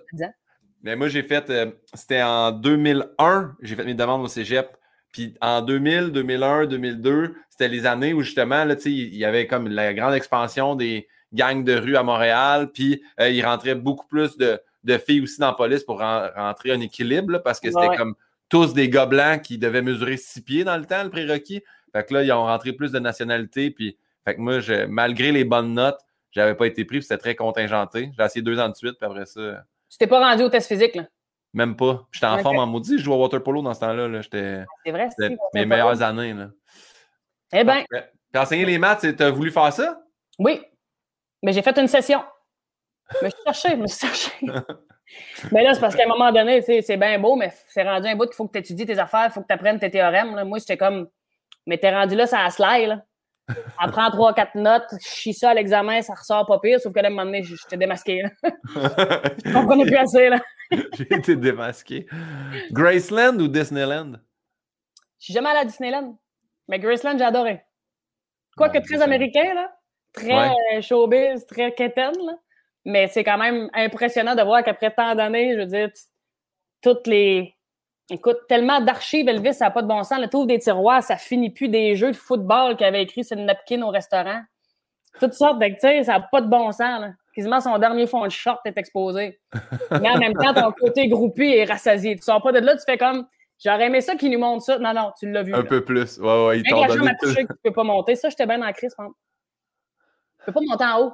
Mais moi, j'ai fait, euh, c'était en 2001, j'ai fait mes demandes au cégep. Puis en 2000, 2001, 2002, c'était les années où justement, là, tu sais, il y avait comme la grande expansion des gangs de rue à Montréal. Puis euh, il rentrait beaucoup plus de, de filles aussi dans la police pour ren- rentrer un équilibre, là, parce que c'était Ouais, comme tous des gars blancs qui devaient mesurer six pieds dans le temps, le prérequis. Fait que là, ils ont rentré plus de nationalités. Puis, fait que moi, je- malgré les bonnes notes, j'avais pas été pris, puis c'était très contingenté. J'ai essayé deux ans de suite, puis après ça. Tu t'es pas rendu au test physique, là? Même pas. J'étais en forme en maudit. Je jouais au water polo dans ce temps-là. là. J'étais C'est vrai, c'est mes meilleures années. Là. Eh bien. Puis enseigner les maths, c'est- t'as voulu faire ça? oui. Mais j'ai fait une session. Je me suis cherché, je me suis cherché. <laughs> mais là, c'est parce qu'à un moment donné, c'est bien beau, mais c'est rendu un bout qu'il faut que tu étudies tes affaires, il faut que tu apprennes tes théorèmes. là. Moi, j'étais comme, mais t'es rendu là, ça a slide, là. Apprends <laughs> trois, quatre notes, chie ça à l'examen, ça ressort pas pire, sauf que là, à un moment donné, j'étais démasqué. <laughs> Je comprenais plus assez, là. J'ai été démasqué. Graceland ou Disneyland? Je suis jamais allée à Disneyland. Mais Graceland, j'ai adoré. Quoique très américain, là. Très Ouais. euh, showbiz, très quétaine, là. Mais c'est quand même impressionnant de voir qu'après tant d'années, je veux dire, toutes les. Écoute, tellement d'archives, Elvis, ça n'a pas de bon sens. Le tour des tiroirs, ça finit plus des jeux de football qu'il avait écrit sur le napkin au restaurant. Toutes sortes sais, ça n'a pas de bon sens, là. Quasiment son dernier fond de short est exposé. Mais en même temps, ton côté groupé est rassasié. Tu sors pas de là, tu fais comme, j'aurais aimé ça qu'il nous montre ça. Non, non, tu l'as vu. Un là. peu plus. Ouais, ouais, donné que tu peux pas monter. Ça, j'étais bien dans la crise, Tu peux pas monter en haut.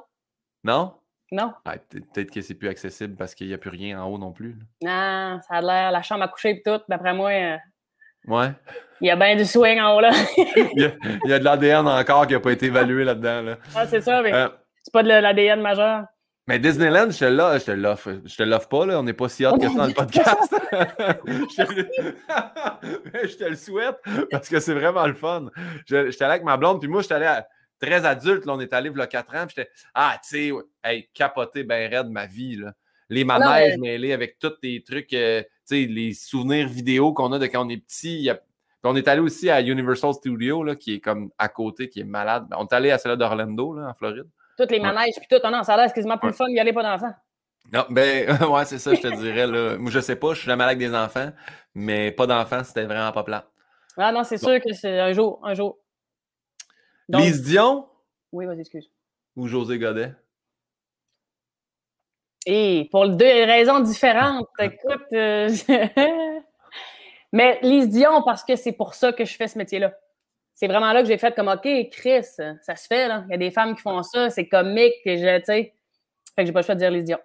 Non? Non. Ah, peut- Peut-être que c'est plus accessible parce qu'il n'y a plus rien en haut non plus. là. Non, ça a l'air, la chambre à coucher et tout. D'après moi, euh, Ouais. il y a bien du swing en haut, là. <laughs> Il y a, il y a de l'ADN encore qui n'a pas été évalué là-dedans. Là. ah, c'est ça, mais Euh, c'est pas de l'ADN majeur. Mais Disneyland, je te l'offre, je te l'offre. Je te l'offre pas, là. On n'est pas si hot que ça dans le <laughs> podcast. <laughs> je, te... Je te le souhaite parce que c'est vraiment le fun. Je- J'étais allé avec ma blonde, puis moi, j'étais allé à- très adulte. Là, on est allé il y a 4 ans, puis j'étais Ah, tu sais, hey, capoté ben raide ma vie. Là. Les manèges mêlés avec tous tes trucs, euh, tu sais, les souvenirs vidéo qu'on a de quand on est petit. Il y a- on est allé aussi à Universal Studios, là, qui est comme à côté, qui est malade. On est allé à celle Ah d'Orlando, là, en Floride. Toutes les manèges puis tout. Ah non, ça a l'air quasiment plus Ouais. fun d'y aller pas d'enfants. Non, ben, <laughs> ouais, c'est ça, je te dirais. Là. Moi, je sais pas, je suis jamais avec des enfants, mais pas d'enfants, c'était vraiment pas plat. Ah non, c'est sûr que c'est un jour, un jour. Donc- Lise Dion? Oui, vas-y, excuse. ou José Godet? Et pour deux raisons différentes, <laughs> écoute. euh, <laughs> Mais Lise Dion, parce que c'est pour ça que je fais ce métier-là. C'est vraiment là que j'ai fait comme OK, Chris, ça se fait, là. Il y a des femmes qui font ça, c'est comique, tu sais. Fait que j'ai pas le choix de dire Lise Dion.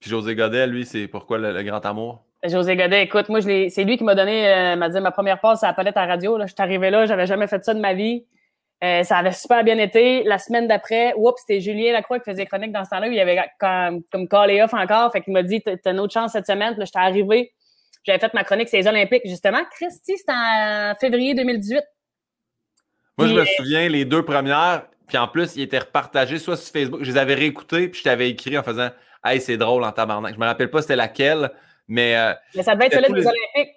Puis José Godet, lui, c'est pourquoi le, le grand amour? José Godet, écoute, moi, c'est lui qui m'a donné, euh, m'a dit ma première passe à la palette à radio. Là. Je suis arrivé là, j'avais jamais fait ça de ma vie. Euh, ça avait super bien été. La semaine d'après, oups, c'était Julien Lacroix qui faisait chronique dans ce temps-là. Il avait comme, comme callé off encore. Fait qu'il m'a dit, t'as une autre chance cette semaine. Puis Là, j'étais arrivé. J'avais fait ma chronique sur les Olympiques, justement. Christy, c'était en février 2018. Moi, je me souviens, les deux premières, puis en plus, ils étaient repartagés soit sur Facebook, je les avais réécoutés, puis je t'avais écrit en faisant Hey, c'est drôle en tabarnak. Je me rappelle pas c'était laquelle, mais euh, Mais ça devait être celui tous des les- Olympiques.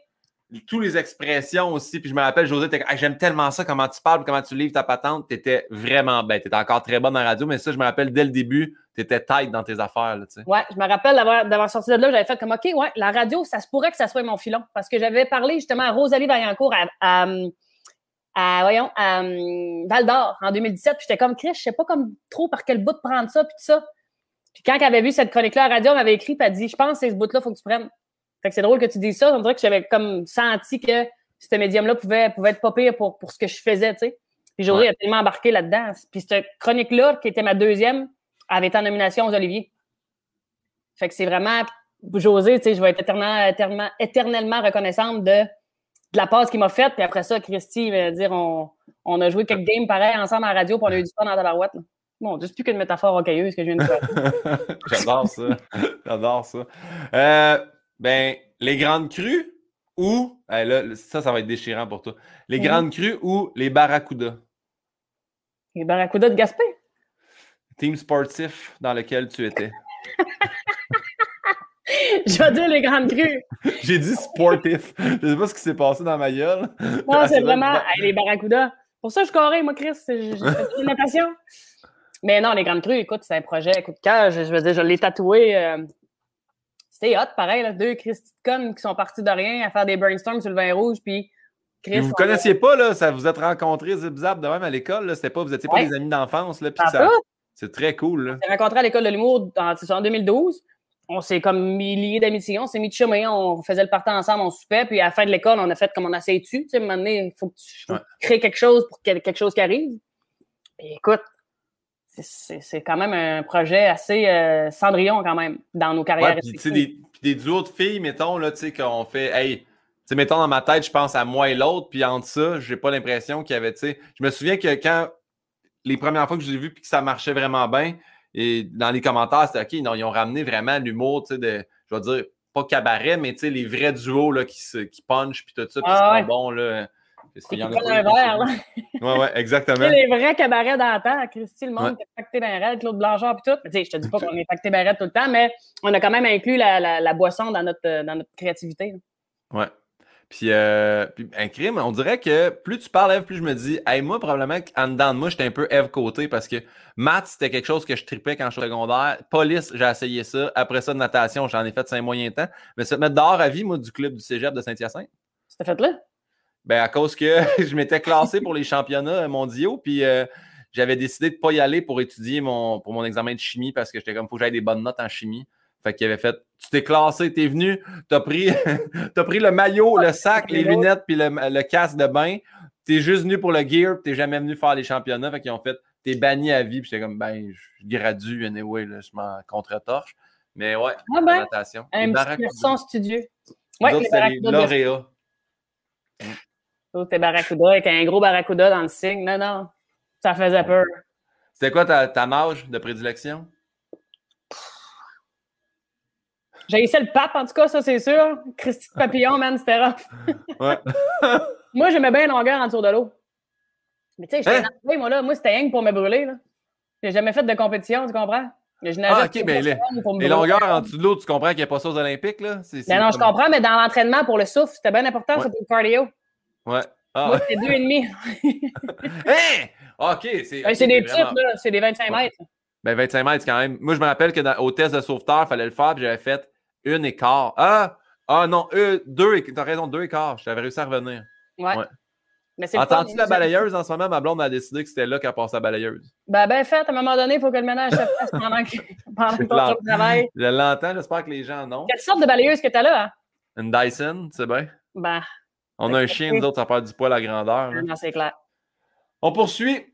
Toutes les expressions aussi. Puis je me rappelle, José, Hey, j'aime tellement ça, comment tu parles, comment tu livres ta patente. Tu étais vraiment bête. Tu étais encore très bonne en radio, mais ça, je me rappelle dès le début, tu étais tight dans tes affaires. Là. Ouais, je me rappelle d'avoir, sorti de là, j'avais fait comme OK, ouais, la radio, ça se pourrait que ça soit mon filon. Parce que j'avais parlé justement à Rosalie Vaillancourt à, à, à, voyons, à hum, Val d'Or en 2017. Puis j'étais comme Chris, je sais pas comme trop par quel bout de prendre ça, puis tout ça. Puis quand elle avait vu cette chronique-là à la radio, elle m'avait écrit, puis elle dit Je pense que c'est ce bout-là, il faut que tu prennes. Fait que c'est drôle que tu dises ça. On dirait que j'avais comme senti que ce médium-là pouvait, pouvait être pas pire pour, pour ce que je faisais, tu sais. Puis José Ouais. a tellement embarqué là-dedans. Puis cette chronique-là, qui était ma deuxième, avait été en nomination aux Oliviers. Fait que c'est vraiment José, tu sais, je vais être éternellement, éternellement, éternellement reconnaissante de, de la passe qu'il m'a faite. Puis après ça, Christy, va dire on, on a joué quelques games pareils ensemble à la radio, puis on a eu du fun dans la barouette. Bon, c'est plus qu'une métaphore rocailleuse que je viens de faire. <laughs> J'adore ça. J'adore ça. Euh, Ben, les grandes crues ou. eh, là, ça, ça va être déchirant pour toi. Les grandes crues ou les barracudas? Les Barracudas de Gaspé. Team sportif dans lequel tu étais. <laughs> Je vais dire les grandes crues. <laughs> J'ai dit sportif. Je sais pas ce qui s'est passé dans ma gueule. Non, Ah, c'est c'est vrai. vraiment hey, les Barracudas. Pour ça, je carré, moi, Chris. J'ai une natation. Mais non, les grandes crues, écoute, c'est un projet coup de cœur. Je, je veux dire, je l'ai tatoué. euh, C'était hot, pareil, là, deux Christy qui sont partis de rien à faire des brainstorms sur le vin rouge, puis Chris. Vous on- connaissiez pas, là, ça vous êtes rencontrés zip-zap de même à l'école, là. C'était pas, vous étiez pas Ouais. des amis d'enfance, là. puis Ah, ça-? C'est très cool, là. On s'est rencontrés à l'école de l'humour en, en 2012. On s'est comme mis liés d'amitié, on s'est mis de chemin, on faisait le party ensemble, on soupait, puis à la fin de l'école, on a fait comme on a essayé dessus. Tu sais, à un moment donné, il faut que tu faut Ouais. crées quelque chose pour quelque chose qui arrive. Et écoute, c'est- c'est c'est quand même un projet assez euh, cendrillon quand même dans nos carrières puis des, puis des duos de filles, mettons, là, tu sais, qu'on fait, hey, tu mettons dans ma tête, je pense à moi et l'autre, puis entre ça, j'ai pas l'impression qu'il y avait, tu sais, je me souviens que quand les premières fois que je l'ai vu puis que ça marchait vraiment bien, et dans les commentaires, c'était OK, non, ils ont ramené vraiment l'humour, tu sais, de, je vais dire, pas cabaret, mais tu sais, les vrais duos, là, qui, se, qui punchent, puis tout ça, puis Ah qui ouais. sont bons, là. Parce qu'il y en a un verre, là. Ouais, ouais, exactement. les vrais cabarets d'antan, Christy, le monde Ouais. est pacté raids, Claude Blanchard puis tout. Mais Tu sais, je te dis pas qu'on est pacté raids tout le temps, mais on a quand même inclus la, la, la boisson dans notre, euh, dans notre créativité. là. Ouais. Puis, euh, puis un crime, on dirait que plus tu parles, Eve, plus je me dis, hey, moi, probablement qu'en dedans de moi, j'étais un peu Eve côté parce que maths, c'était quelque chose que je tripais quand je suis secondaire. Police, j'ai essayé ça. Après ça, de natation, j'en ai fait cinq moyens temps. Mais se mettre dehors à vie, moi, du club du cégep de Saint-Hyacinthe. C'était fait là? Ben, à cause que <laughs> je m'étais classé pour les championnats mondiaux, puis euh, j'avais décidé de ne pas y aller pour étudier mon, pour mon examen de chimie parce que j'étais comme, faut que j'aille des bonnes notes en chimie. Fait qu'il avait fait, tu t'es classé, t'es venu, t'as pris, <laughs> t'as pris le maillot, le sac, les lunettes, puis le, le casque de bain. T'es juste venu pour le gear, puis t'es jamais venu faire les championnats. Fait qu'ils ont fait, t'es banni à vie, puis j'étais comme, ben, je gradue, anyway, là, je m'en contre-torche. Mais ouais, Ah ben. Les un petit studieux. Ouais, les les de-. C'était barracuda avec un gros barracuda dans le signe. Non, non, ça faisait peur. C'était quoi ta, ta nage de prédilection? J'ai essayé le pape, en tout cas, ça, c'est sûr. Christy de Papillon, man, c'était rough. <laughs> Moi, j'aimais bien longueur en dessous de l'eau. Mais tu sais, j'étais Hein? moi, là. Moi, c'était rien que pour me brûler, là. J'ai jamais fait de compétition, tu comprends? Mais Je Ah, ok, pour ben, les- Les longueurs en dessous de l'eau, tu comprends qu'il n'y a pas ça aux Olympiques, là? Ben non, je comprends, mais dans l'entraînement pour le souffle, c'était bien important, Ouais. pour le cardio. Ouais. Ah, Moi, ouais. et demi. <laughs> Hein? Ok, c'est. Ben, ok, c'est des vraiment- petites, là. C'est des 25 Ouais. mètres. Ben, 25 mètres, quand même. Moi, je me rappelle que dans- au test de sauveteur, il fallait le faire, puis j'avais fait une et quart. Ah! Ah non, euh, deux et... T'as raison, deux et quart. J'avais réussi à revenir. Ouais. Ouais. Mais c'est Entends-tu la balayeuse en ce moment? Ma blonde a décidé que c'était là qu'elle passait la balayeuse. Ben, ben fait, à un moment donné, il faut que le ménage se fasse pendant que, <laughs> pendant ton de travail. Je l'entends, j'espère que les gens non. Quelle sorte de balayeuse que t'as là, hein? Une Dyson, c'est bien. Ben, On a un chien, nous autres, ça perd du poil à grandeur. là. non, c'est clair. On poursuit.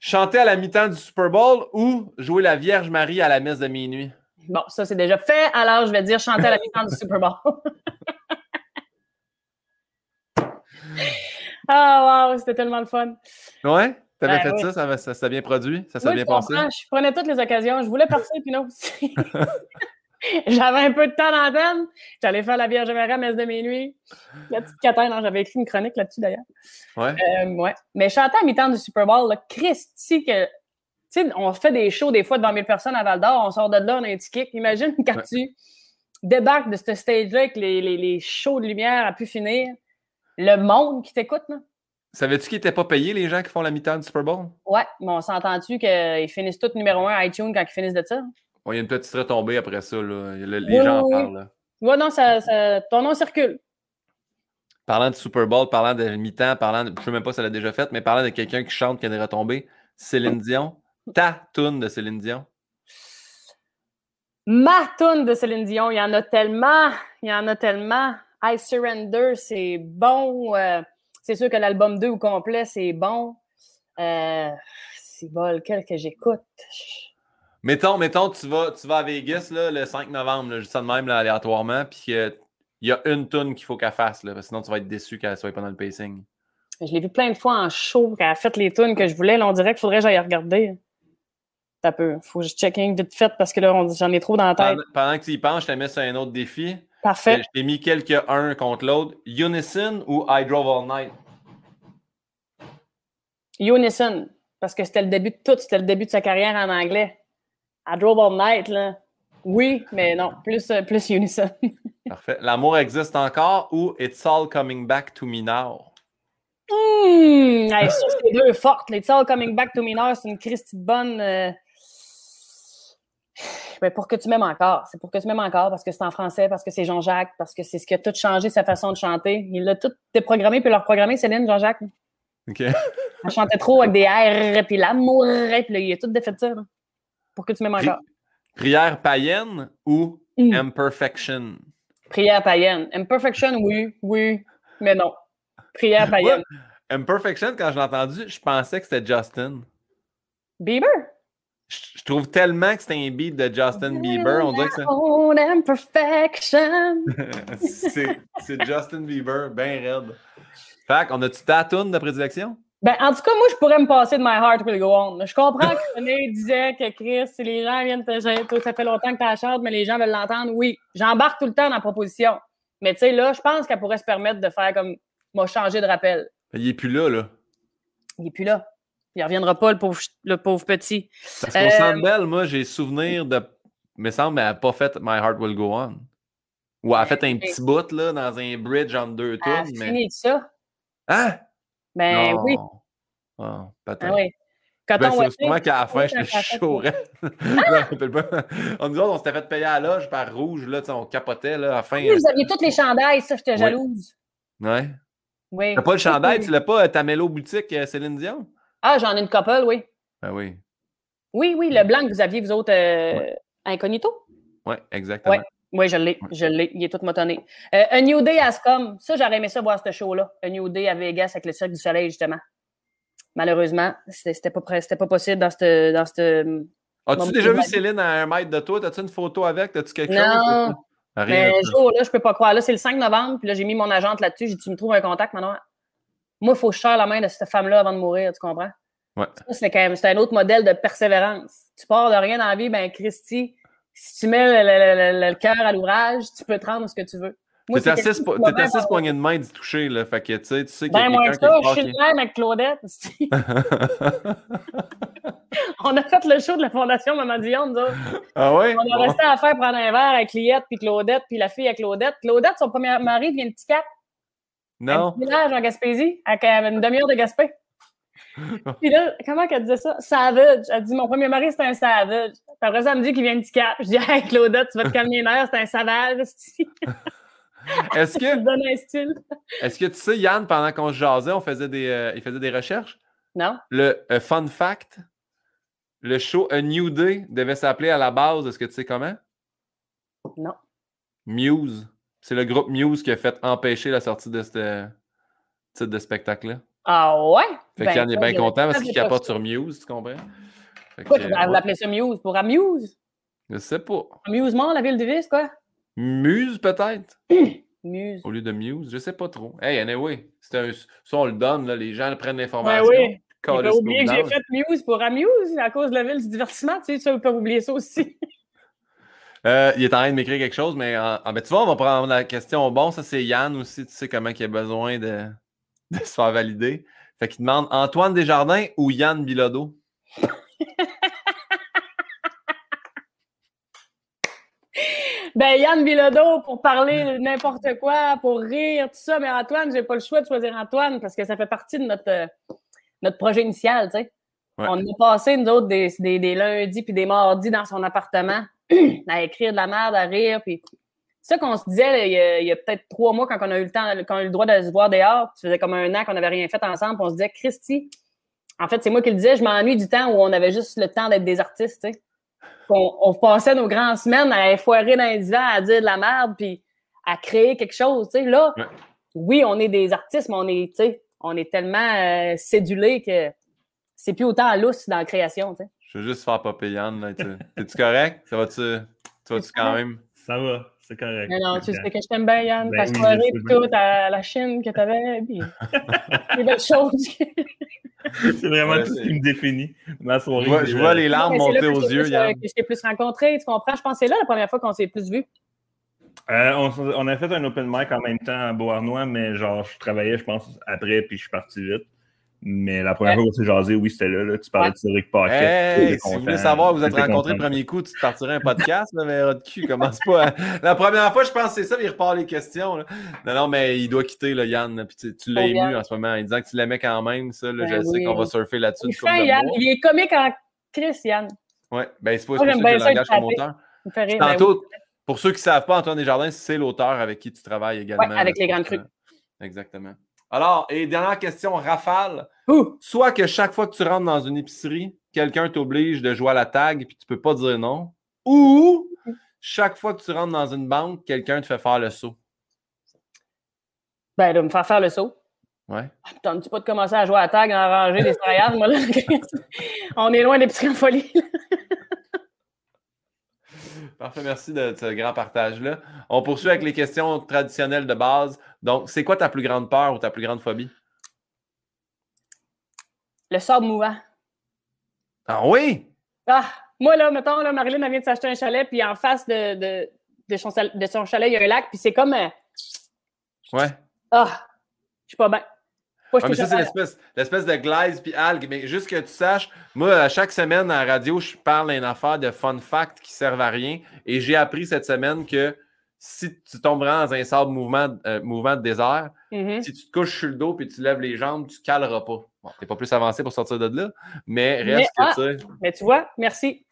Chanter à la mi-temps du Super Bowl ou jouer la Vierge Marie à la messe de minuit? Bon, ça, c'est déjà fait. Alors, je vais dire chanter à la mi-temps du Super Bowl. <laughs> ah, wow, c'était tellement le fun. Ouais? T'avais Ben fait oui. ça, ça, ça s'est bien produit? Ça s'est bien passé? je prenais toutes les occasions. Je voulais partir, puis non. <laughs> <laughs> J'avais un peu de temps d'antenne. J'allais faire la Vierge Marie à messe de minuit. La petite Catherine, hein, j'avais écrit une chronique là-dessus d'ailleurs. Ouais. Euh, ouais. Mais chanter à mi-temps du Super Bowl, là, Christy, que. Tu sais, on fait des shows des fois devant 1000 personnes à Val d'Or, on sort de là, on a un petit kick. Imagine quand Ouais. tu débarques de ce stage-là avec les, les, les shows de lumière à pu finir, le monde qui t'écoute, là. Savais-tu qu'ils n'étaient pas payés, les gens qui font la mi-temps du Super Bowl? Ouais, mais on s'entend-tu qu'ils finissent tous numéro un à iTunes quand ils finissent de ça? Il y a une petite retombée après ça. Là. Le- les Oui, gens en oui, parlent. là. Ouais, non, ça, ça- ton nom circule. Parlant de Super Bowl, parlant de mi-temps, parlant de, je ne sais même pas si elle l'a déjà fait, mais parlant de quelqu'un qui chante qui a des retombées, Céline Dion. Ta toune de Céline Dion. Ma toune de Céline Dion, il y en a tellement, il y en a tellement. I Surrender, c'est bon. euh, c'est sûr que l'album 2 au complet, c'est bon. Euh, c'est bon, lequel que j'écoute? Mettons, mettons, tu vas, tu vas à Vegas là, le 5 novembre, là, je dis ça de même là, aléatoirement, puis euh, il y a une toune qu'il faut qu'elle fasse, là, parce que sinon tu vas être déçu qu'elle soit pas dans le pacing. Je l'ai vu plein de fois en show, quand elle a fait les tunes que je voulais. Là, on dirait qu'il faudrait que j'aille regarder. Ça peut. Faut que je check in vite fait parce que là, on- j'en ai trop dans la tête. Pendant, pendant que tu y penses, je te mets sur un autre défi. Parfait. Je t'ai mis quelques uns contre l'autre. Unison ou I Drove All Night? Unison, parce que c'était le début de tout, c'était le début de sa carrière en anglais. I drove all night, là. Oui, mais non, plus, euh, plus Unison. <laughs> Parfait. L'amour existe encore ou It's All Coming Back to Me Now? Hum, ça, c'est deux fortes. It's all coming back to me now, c'est une Christie bonne. euh, ben, pour que tu m'aimes encore. C'est pour que tu m'aimes encore parce que c'est en français, parce que c'est Jean-Jacques, parce que c'est ce qui a tout changé sa façon de chanter. Il l'a tout déprogrammé puis leur programmé, Céline, Jean-Jacques. OK. Elle chantait trop avec des R, puis l'amour, puis là, il a tout défait ça. là. Pour que tu m'aimes encore. Prière païenne ou Hum. Imperfection? Prière païenne. Imperfection, oui, oui, mais non. Prière païenne. Imperfection, quand je l'ai entendu, je pensais que c'était Justin. Bieber? Je, je trouve tellement que c'était un beat de Justin Bieber. On dirait que <laughs> c'est- Own imperfection. c'est Justin Bieber, bien raide. Fait qu'on a-tu ta de prédilection? Ben, en tout cas, moi, je pourrais me passer de My Heart Will Go On. Je comprends que <laughs> René disait que Chris, si les gens viennent te ça fait longtemps que tu chantes, mais les gens veulent l'entendre. Oui, j'embarque tout le temps dans la proposition. Mais tu sais, là, je pense qu'elle pourrait se permettre de faire comme, m'a changé de rappel. Il est plus là, là. Il n'est plus là. Il reviendra pas, le pauvre, le pauvre petit. Parce qu'au Euh, Centre Bell, moi, j'ai souvenir de. Il me semble qu'elle n'a pas fait My Heart Will Go On. Ou elle a fait un petit bout, là, dans un bridge entre deux Ah, tunes. c'est mais... fini ça. Hein? Ben Non. oui. Ah, peut-être. Ah oui. Quand Ben, on c'est sûrement qu'à la fin, oui, je fait- chaud. <laughs> On nous autres, on s'était fait payer à la loge par rouge, là, on capotait, là, à la fin. Oui, vous aviez toutes les chandails, ça, j'étais Oui. jalouse. Ouais. Oui. T'as pas le chandail, tu l'as pas, euh, ta mélo boutique, euh, Céline Dion? Ah, j'en ai une couple, oui. Ben oui. Oui, oui, le blanc que vous aviez, vous autres, euh, incognito? Ouais, exactement. Ouais. Oui, je l'ai, je l'ai. Il est tout motonné. Euh, A New Day has come. Ça, j'aurais aimé ça voir ce show-là. A New Day à Vegas avec le Cirque du Soleil, justement. Malheureusement, c'était pas, pas possible dans cette. Dans cette As-tu déjà vu Céline à un mètre de toi? T'as-tu une photo avec? T'as-tu quelque Non. chose? Rien mais jour, là, je peux pas croire. Là, c'est le 5 novembre, puis là, j'ai mis mon agente là-dessus. J'ai dit, tu me trouves un contact maintenant. Moi, il faut que je la main de cette femme-là avant de mourir, tu comprends? Ouais. Ça, c'est quand même c'est un autre modèle de persévérance. Tu pars de rien dans la vie, ben, Christy, si tu mets le, le- le- le cœur à l'ouvrage, tu peux te rendre ce que tu veux. Moi, T'es c'est quelque assez, chose spo- qui m'a t'es bien assez parlé. poignée de main d'y toucher, là. Fait que, tu sais, tu sais qu'il y a Ben, quelqu'un qui je suis le même avec Claudette. <laughs> <laughs> On a fait le show de la Fondation Maman Dion, nous autres. Ah ouais? On a Bon. resté à faire prendre un verre avec Liette, puis Claudette, puis la fille à Claudette. Claudette, son premier mari vient de Ticat, un Non? petit village en Gaspésie, avec euh, une demi-heure de Gaspé. <laughs> Puis là, comment qu'elle disait ça? Savage. Elle dit, mon premier mari, c'est un savage. Puis après ça, elle me dit qu'il vient de Ticat. Je dis, hey, Claudette, tu vas te calmer les c'est un savage. <laughs> Est-ce <laughs> que, est-ce que tu sais, Yann, pendant qu'on se jasait, on faisait des, euh, il faisait des recherches? Non? Le euh, fun fact, le show A New Day devait s'appeler à la base, est-ce que tu sais comment? Non. Muse. C'est le groupe Muse qui a fait empêcher la sortie de ce titre de spectacle-là. Ah ouais? Fait Ben, que Yann est bien content parce qu'il j'ai capote sur Muse, tu comprends? Fait que, Pourquoi euh, tu vas ouais. l'appeler ça Muse? Pour Amuse? Je sais pas. Amusement, la ville de Vice, quoi? Muse, peut-être? <clears throat> Muse. Au lieu de Muse, je sais pas trop. Hey, anyway, c'est un... ça, on le donne, là, les gens prennent Ben l'information. oui. Ils calissent peuvent oublier que j'ai fait Muse pour Amuse à cause de la ville du divertissement. Tu sais, ça, ils peuvent oublier ça aussi. <laughs> Euh, il est en train de m'écrire quelque chose, mais, en- ah, ben, tu vois, on va prendre la question. Bon, ça, c'est Yann aussi. Tu sais comment il a besoin de, de se faire valider. Fait qu'il demande Antoine Desjardins ou Yann Bilodeau? <laughs> Ben, Yann Bilodeau pour parler de n'importe quoi, pour rire, tout ça. Mais Antoine, j'ai pas le choix de choisir Antoine parce que ça fait partie de notre, euh, notre projet initial, tu sais. Ouais. On a passé, nous autres, des, des, des lundis puis des mardis dans son appartement <clears throat> à écrire de la merde, à rire. Puis ça qu'on se disait là, il y a, il y a peut-être trois mois quand on a eu le temps, quand on a eu le droit de se voir dehors. Ça faisait comme un an qu'on n'avait rien fait ensemble. puis on se disait, Christy, en fait, c'est moi qui le disais, je m'ennuie du temps où on avait juste le temps d'être des artistes, tu sais. On, on passait nos grandes semaines à foirer dans les divans, à dire de la merde, puis à créer quelque chose, tu sais. Là, Ouais. oui, on est des artistes, mais on est, tu sais, on est tellement euh, cédulés que c'est plus autant lousse dans la création, tu sais. Je veux juste faire popper Yann. là, tu- T'es-tu correct? Ça va-tu, tu vas-tu quand même? Ça va, c'est correct. Mais non, tu sais que je t'aime bien, Yann, sais puis bien. tout, à la Chine que t'avais, puis les belles choses. <laughs> C'est vraiment Ouais, tout ce qui me définit. Ma soirée. Je vois, je vois les larmes monter aux yeux, plus, Yann. euh, que je t'ai plus rencontré, tu comprends? Je pense que c'est là la première fois qu'on s'est plus vu. Euh, on a fait un open mic en même temps à Beauharnois, mais genre, je travaillais, je pense, après, puis je suis parti vite. Mais la première Ouais. fois qu'on s'est jasé, oui, c'était là, là. Tu parlais Ouais. de Cédric Paquet. Hey, si vous voulez savoir, vous êtes rencontrés le premier coup, tu te partirais un podcast, là, mais de cul, commence pas. à- <laughs> La première fois, je pense que c'est ça, il repart les questions. là. Non, non, mais il doit quitter, là, Yann. Puis tu, tu l'as Oh, ému en ce moment, en disant que tu l'aimais quand même. Ça, là, Ben je sais oui. qu'on va surfer là-dessus. Il Yann. Il est comique en Chris, Yann. Ouais, ben c'est pas Moi, ça bien que je l'engage comme auteur. Rire. Tantôt, pour ceux qui ne savent pas, Antoine Desjardins, c'est l'auteur avec qui tu travailles également. Ouais, avec les Grandes ça. Exactement. Alors, et dernière question, rafale. Ouh! Soit que chaque fois que tu rentres dans une épicerie, quelqu'un t'oblige de jouer à la tag puis tu peux pas dire non. Ou chaque fois que tu rentres dans une banque, quelqu'un te fait faire le saut. Ben, de me faire faire le saut. Ouais. Tentes-tu pas de commencer à jouer à la tag, à ranger des céréales, moi, là? <laughs> On est loin des en folie. Parfait, merci de ce grand partage-là. On poursuit avec les questions traditionnelles de base. Donc, c'est quoi ta plus grande peur ou ta plus grande phobie? Le sable mouvant. Ah oui? Ah! Moi, là, mettons, là, Marilyn, elle vient de s'acheter un chalet, puis en face de, de, de, son, sal- de son chalet, il y a un lac, puis c'est comme. euh, Ouais. Ah! Je suis pas bien. Ah, mais ça, c'est l'espèce, l'espèce de glaise puis algues. Mais juste que tu saches, moi, à chaque semaine à la radio, je parle d'une affaire de fun fact qui servent à rien. Et j'ai appris cette semaine que si tu tombes vraiment dans un sable mouvement, euh, mouvement de désert, Mhm. si tu te couches sur le dos puis tu lèves les jambes, tu caleras pas. Bon, t'es pas plus avancé pour sortir de là, mais Mais, reste ah! que tu Mais tu vois, merci.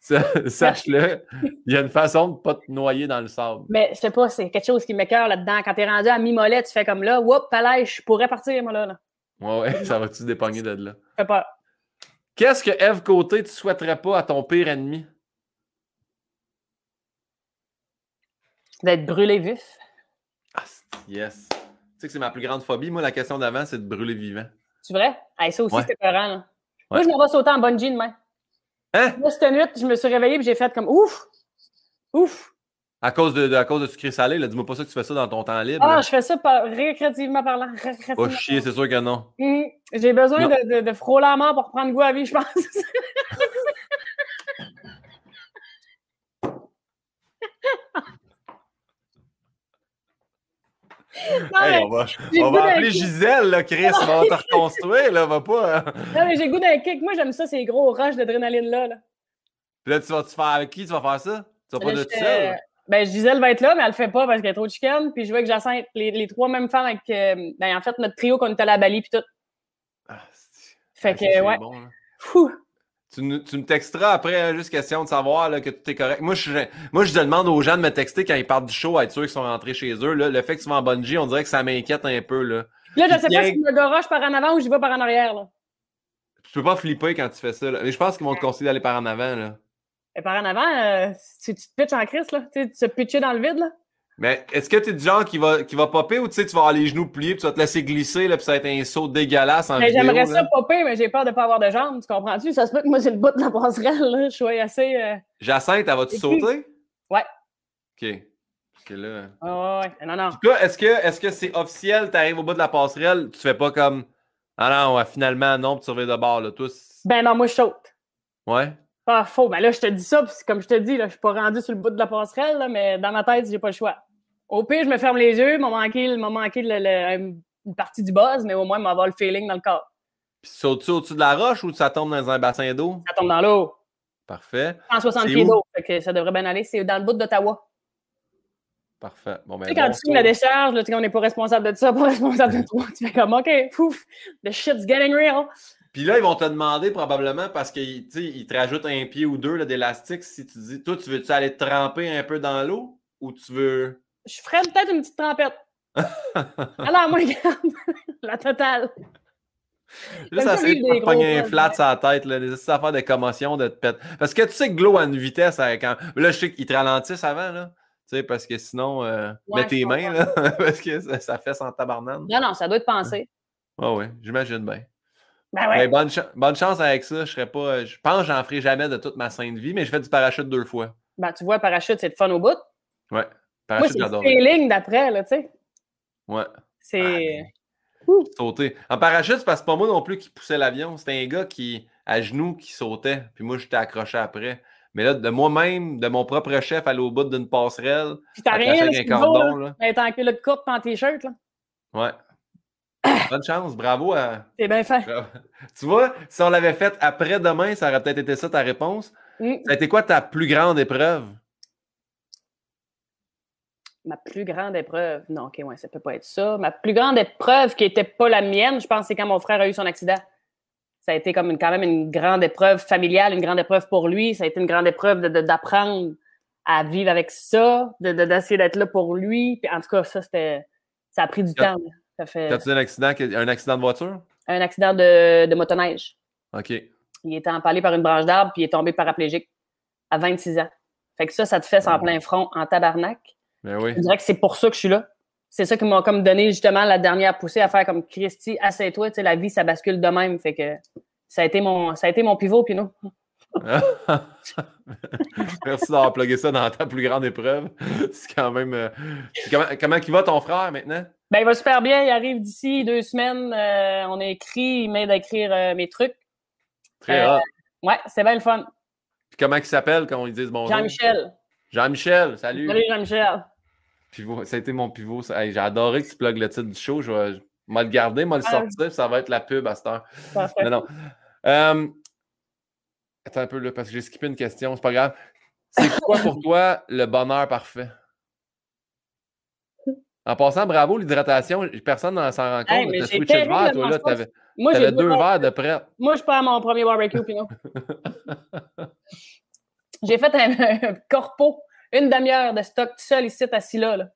sache-le, il y a une façon de pas te noyer dans le sable. Mais je sais pas, c'est quelque chose qui m'écœure là-dedans. Quand t'es rendu à mi-mollet, tu fais comme là, whoop, palais, je pourrais partir, moi, là. là. Ouais, ouais, <laughs> ça va-tu dépogner de là? Fais pas. Qu'est-ce que Eve Côté, tu souhaiterais pas à ton pire ennemi? D'être brûlé vif. Ah, yes. Tu sais que c'est ma plus grande phobie. Moi, la question d'avant, c'est de brûler vivant. C'est vrai? Hey, ça aussi, Ouais. c'était peurant, là. Ouais. Moi, je m'en vais sauter en bungee demain. Hein? Moi, cette nuit, je me suis réveillée et j'ai fait comme ouf! Ouf! À cause de, de- à cause de sucré salé, là, dis-moi pas ça que tu fais ça dans ton temps libre. Ah, là. je fais ça par, récréativement parlant. récréativement Oh chier, c'est sûr que non. Hum, J'ai besoin Non. de, de, de frôler la mort pour prendre goût à la vie, je pense. <laughs> Hey, on va, on appeler. Gisèle, là, Chris. <laughs> On va te reconstruire, là. Va pas. hein. non, mais j'ai goût d'un kick. Moi, j'aime ça, ces gros rushs d'adrénaline là. Puis là, tu vas te faire avec qui? Tu vas faire ça? Tu vas pas de tout seul? Ben, Gisèle va être là, mais elle le fait pas parce qu'elle est trop de chicken. Puis je veux que Jacinthe, les, les trois mêmes femmes avec, euh, ben, en fait, notre trio qu'on était à la Bali puis tout. Ah, Fait Ah, que, c'est ouais. bon, là. Fou. Tu, me texteras après, hein, juste question de savoir là, que tout est correct. Moi je, moi, je demande aux gens de me texter quand ils partent du show, à être sûr qu'ils sont rentrés chez eux. Là. Le fait que tu vas en bungee, on dirait que ça m'inquiète un peu. Là. Là, je Puis sais pas si je me goroche par en avant ou je vais par en arrière, là. Tu peux pas flipper quand tu fais ça. là. Mais je pense qu'ils vont te conseiller d'aller par en avant. Là. Et par en avant, euh, tu, tu te pitches en crise, là. Tu sais, tu te pitcher dans le vide, là. Mais est-ce que tu es du genre qui va, qui va popper ou tu sais, tu vas avoir les genoux pliés puis tu vas te laisser glisser là, puis ça va être un saut dégueulasse en Mais j'aimerais ça popper, mais j'ai peur de pas avoir de jambes, tu comprends-tu? Ça se peut que moi, c'est le bout de la passerelle, là. Je suis assez. euh, Jacinthe, elle va-tu sauter? Ouais. OK. Parce que là... ah ouais, non, non. En tout cas, est-ce que est-ce que c'est officiel, tu arrives au bout de la passerelle, tu fais pas comme Ah non, ouais, finalement, non, puis tu reviens de bord, là, tous. Ben non, moi, je saute. Ouais? Pas faux. Ben là, je te dis ça, puis comme je te dis, là, je suis pas rendu sur le bout de la passerelle, là, mais dans ma tête, j'ai pas le choix. Au pire, je me ferme les yeux, m'a manqué, m'a manqué le- le- une partie du buzz, mais au moins, m'a avoir le feeling dans le corps. Puis sautes-tu au-dessus de la roche ou ça tombe dans un bassin d'eau? Ça tombe dans l'eau. Parfait. 160 C'est pieds d'eau. Ça devrait bien aller. C'est dans le bout d'Ottawa. Parfait. Bon, ben, Tu sais, quand bon tu la décharge, là, on n'est pas responsable de ça, <laughs> pas responsable de toi. Tu fais comme, OK, pouf, the shit's getting real. Puis là, ils vont te demander probablement parce qu'ils te rajoutent un pied ou deux là, d'élastique. Si tu dis, toi, tu veux-tu aller te tremper un peu dans l'eau ou tu veux? Je ferais peut-être une petite trempette. Alors, moi, regarde, <laughs> la totale. J'aime ça essayer de pogner un flat sur la tête, là, des affaires de commotion, de te pète. Parce que tu sais que Glow a une vitesse à- quand. Là, je sais qu'ils te ralentissent avant, là. Tu sais, parce que sinon, euh, Ouais, mets tes mains, là. <laughs> parce que ça, ça fait sans tabarnane. Non, non, ça doit être pensé. Ah oui, j'imagine bien. Ben ouais. Ben, bonne, bonne chance avec ça. Je serais pas. Je pense que j'en ferai jamais de toute ma sainte vie, mais je fais du parachute deux fois. Ben, tu vois, parachute, c'est le fun au bout. Ouais. Parachute, c'est j'adore. feeling d'après, là, tu sais. Ouais. C'est. Sauter. En parachute, c'est parce que c'est pas moi non plus qui poussais l'avion. C'était un gars qui, à genoux, qui sautait. Puis moi, j'étais accroché après. Mais là, de moi-même, de mon propre chef, aller au bout d'une passerelle, Puis t'as rien, là, un cordon, là. t'es en culotte courte en t-shirt, là. Ouais. Bonne chance, bravo à. C'est bien fait. Tu vois, si on l'avait fait après demain, ça aurait peut-être été ça ta réponse. Mm. Ça a été quoi ta plus grande épreuve? Ma plus grande épreuve. Non, OK, ouais, ça peut pas être ça. Ma plus grande épreuve qui était pas la mienne, je pense, c'est quand mon frère a eu son accident. Ça a été comme une- quand même une grande épreuve familiale, une grande épreuve pour lui. Ça a été une grande épreuve d'apprendre à vivre avec ça, de- de- d'essayer d'être là pour lui. Puis en tout cas, ça, c'était. Ça a pris du temps. là. Ça fait As-tu eu un accident, un accident de voiture? un accident de, de motoneige. OK. Il était empalé par une branche d'arbre, puis il est tombé paraplégique à 26 ans. Fait que ça, ça te fait en plein front, en tabarnak. Ben oui. Je dirais que c'est pour ça que je suis là. C'est ça qui m'a comme donné justement la dernière poussée à faire comme Christy, tu sais, la vie, ça bascule de même. Fait que ça a été mon, ça a été mon pivot, Pinot. <laughs> Merci d'avoir plugué ça dans ta plus grande épreuve. <laughs> C'est quand même. euh, Comment, comment il va ton frère maintenant? Ben, il va super bien. Il arrive d'ici deux semaines. euh, on a écrit, il m'aide à écrire euh, mes trucs. Très Euh. Ouais, c'est bien le fun. Puis comment il s'appelle quand ils disent bonjour? Jean-Michel. Jean-Michel, salut. Salut, Jean-Michel. Pivot. Ça a été mon pivot. Hey, J'ai adoré que tu plugues le titre du show. Je vais, je vais le garder, moi le Ah. sortir, ça va être la pub à cette heure. Parfait. Non. Euh, Attends un peu là, parce que j'ai skippé une question, c'est pas grave. C'est quoi pour <laughs> toi le bonheur parfait? En passant, bravo, l'hydratation. Personne n'en s'en rend compte. Hey, mais switché de verre, toi, là. T'avais Moi, deux mon- verres de près. Moi, je prends mon premier barbecue, Pinot. J'ai fait un, un corpo, une demi-heure de stock tout seul ici, assis là. là.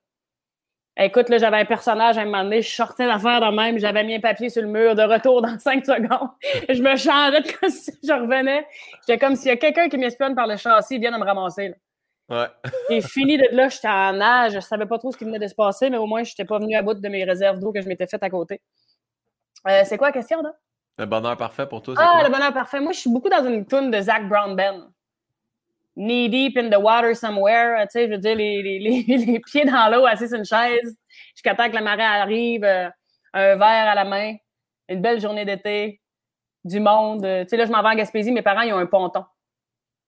Écoute, là, j'avais un personnage à un moment donné, je sortais d'affaires de même, j'avais mis un papier sur le mur, de retour dans <laughs> cinq secondes. Je me changeais de <laughs> costume, je revenais. J'étais comme s'il y a quelqu'un qui m'espionne par le châssis, il vient de me ramasser. là. Ouais. J'ai fini de là, j'étais en nage, je savais pas trop ce qui venait de se passer, mais au moins, je n'étais pas venu à bout de mes réserves d'eau que je m'étais faites à côté. Euh, c'est quoi la question, là? Le bonheur parfait pour toi, c'est Ah, quoi? le bonheur parfait. Moi, je suis beaucoup dans une tune de Zach Brown Ben. Knee deep in the water somewhere. Tu sais, je veux dire, les, les, les, <laughs> les pieds dans l'eau, assis sur une chaise, jusqu'à temps que la marée arrive, euh, un verre à la main, une belle journée d'été, du monde. euh, Tu sais, là, je m'en vais en Gaspésie, mes parents, ils ont un ponton.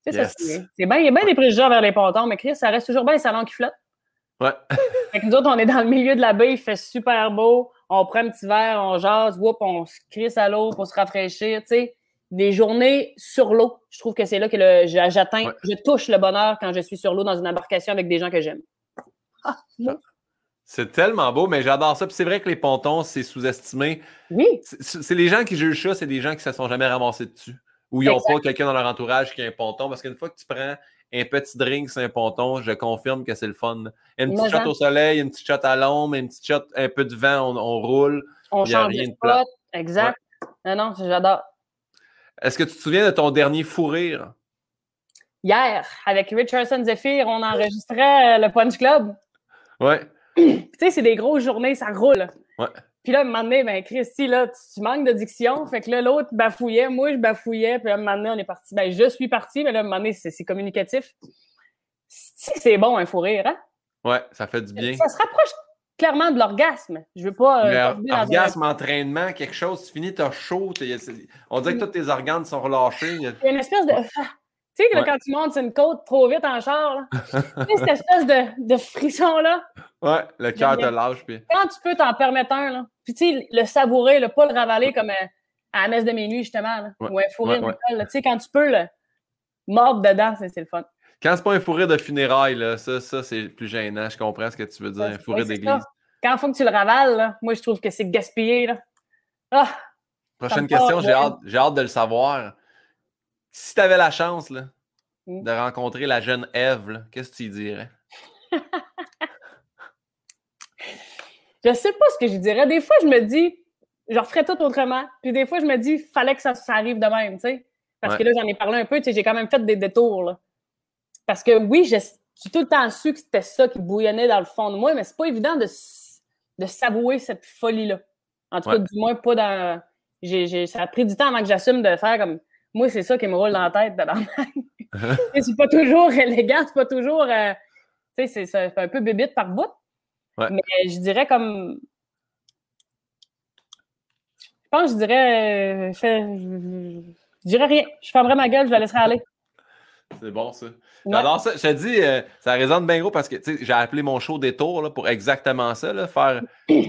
Tu sais, ça, Yes. c'est c'est bien, il y a bien des préjugés vers les pontons, mais Chris, ça reste toujours bien les salons qui flottent. Ouais. <laughs> Fait que nous autres, on est dans le milieu de la baie, il fait super beau, on prend un petit verre, on jase, whoop, on se crisse à l'eau pour se rafraîchir, tu sais. Des journées sur l'eau, je trouve que c'est là que le- j'a- j'atteins, Ouais. je touche le bonheur quand je suis sur l'eau dans une embarcation avec des gens que j'aime. Ah. C'est tellement beau, mais j'adore ça. Puis c'est vrai que les pontons, c'est sous-estimé. Oui, C'est c'est les gens qui jugent ça, c'est des gens qui se sont jamais ramassés dessus. Ou ils n'ont pas quelqu'un dans leur entourage qui a un ponton. Parce qu'une fois que tu prends un petit drink sur un ponton, je confirme que c'est le fun. Une petite shot au soleil, une petite shot à l'ombre, une petite shot, un peu de vent, on, on roule. on change rien de plat. exact. Non, non, j'adore. Est-ce que tu te souviens de ton dernier fou rire? Hier, avec Richardson Zephyr, on enregistrait euh, le Punch Club. Ouais. <clears throat> tu sais, c'est des grosses journées, ça roule. Ouais. Puis là, à un moment donné, ben, Christy, là, tu, tu manques de diction. Fait que là, l'autre bafouillait, moi, je bafouillais. Puis là, à un moment donné, on est parti. Ben, je suis parti, mais là, à un moment donné, c'est communicatif. C'est c'est bon, un fou rire, hein? Ouais, ça fait du bien. Ça se rapproche clairement de l'orgasme. Je veux pas. euh, Mais, un- orgasme, entraînement, quelque chose, tu finis, t'as chaud. On dirait que tous tes organes sont relâchés. Il y a- Il y a une espèce de. Tu sais, Ouais. quand tu montes sur une côte trop vite en char, là, <laughs> tu sais, cette espèce de, de frisson-là, Ouais, le cœur te lâche. Puis... quand tu peux t'en permettre un, là, puis tu sais, le savourer, là, pas le ravaler comme à la messe de minuit, justement, là, Ouais. ou un fourré Ouais, de. Tu sais, quand tu peux le mordre dedans, c'est le fun. Quand c'est pas un fourré de funérailles, là, ça, ça c'est plus gênant. Je comprends ce que tu veux dire. Un fourré d'église. Quand il faut que tu le ravales, là, moi, je trouve que c'est gaspillé. Là. Ah, Prochaine question, j'ai hâte, j'ai hâte de le savoir. Si tu avais la chance là, Mm. de rencontrer la jeune Ève, qu'est-ce que tu y dirais? je sais pas ce que je dirais. Des fois, je me dis, je referais tout autrement. Puis des fois, je me dis, fallait que ça, ça arrive de même, tu sais. Parce Ouais. que là, j'en ai parlé un peu, tu sais, j'ai quand même fait des détours, là. Parce que oui, je- j'ai tout le temps su que c'était ça qui bouillonnait dans le fond de moi, mais c'est pas évident de, de savouer cette folie-là. En tout Ouais. cas, du moins, pas dans. ça a pris du temps avant que j'assume de faire comme. Moi, c'est ça qui me roule dans la tête. <laughs> sais, c'est pas toujours élégant, c'est pas toujours. euh, tu sais, c'est- c'est un peu bébite par bout. Ouais. Mais je dirais comme. Je pense que je dirais. euh, fais- je, je dirais rien. Je fermerais ma gueule, je la laisserai aller. C'est bon, ça. J'adore ça. Je te dis, euh, ça résonne bien gros parce que j'ai appelé mon show Détour là, pour exactement ça. Là, faire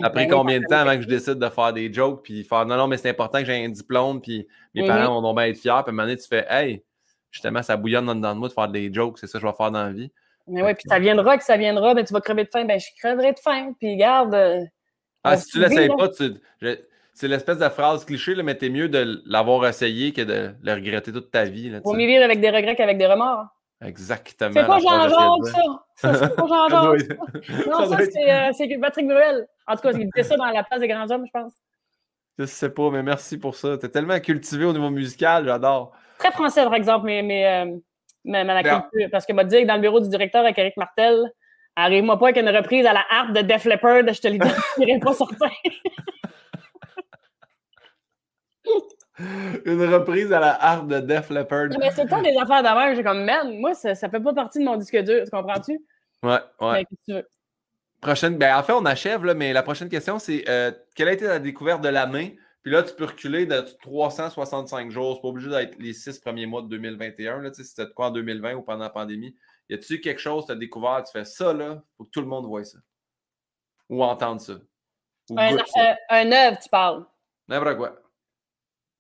après ben combien de temps avant que je décide de faire des jokes, puis faire non, non, mais c'est important que j'ai un diplôme, puis mes mm-hmm. parents vont bien être fiers. Puis à un moment donné, tu fais, hey, justement, ça bouillonne dans, le moi de faire des jokes, c'est ça que je vais faire dans la vie. Mais oui, puis ça viendra que ça viendra, ben, tu vas crever de faim, ben je crèverai de faim. Puis garde. Euh, ah, si tu l'essayes pas, tu, c'est l'espèce de phrase cliché, là, mais t'es mieux de l'avoir essayé que de le regretter toute ta vie. Là, Vaut mieux vivre avec des regrets qu'avec des remords. Exactement. C'est pas Jean-Jacques, ça. ça c'est pas Jean-Jacques. non, <laughs> ça, euh, c'est Patrick Bruel. En tout cas, il disait ça dans la place des grands hommes, je pense. Je sais pas, mais merci pour ça. T'es tellement cultivé au niveau musical, j'adore. Très français, par exemple, mais, mais, euh, mais, la culture. Parce que m'a dit que dans le bureau du directeur avec Eric Martel, arrive-moi pas avec une reprise à la harpe de Def Leppard, je te l'ai dit, <laughs> je pas sortir. Une reprise à la harpe de Def Leppard. Mais c'est pas des affaires d'avant. J'ai comme, man, moi, ça, ça fait pas partie de mon disque dur. Tu comprends-tu? Ouais, ouais. Prochaine, ben, en fait, on achève, là, mais la prochaine question, c'est euh, quelle a été la découverte de l'année? Puis là, tu peux reculer de 365 jours. C'est pas obligé d'être les six premiers mois de 2021. Là, c'était de quoi en 2020 ou pendant la pandémie? Y a-tu quelque chose que tu as découvert? Tu fais ça, là, faut que tout le monde voit ça? Ou entende ça? un, ça? un œuvre, tu parles. N'importe quoi.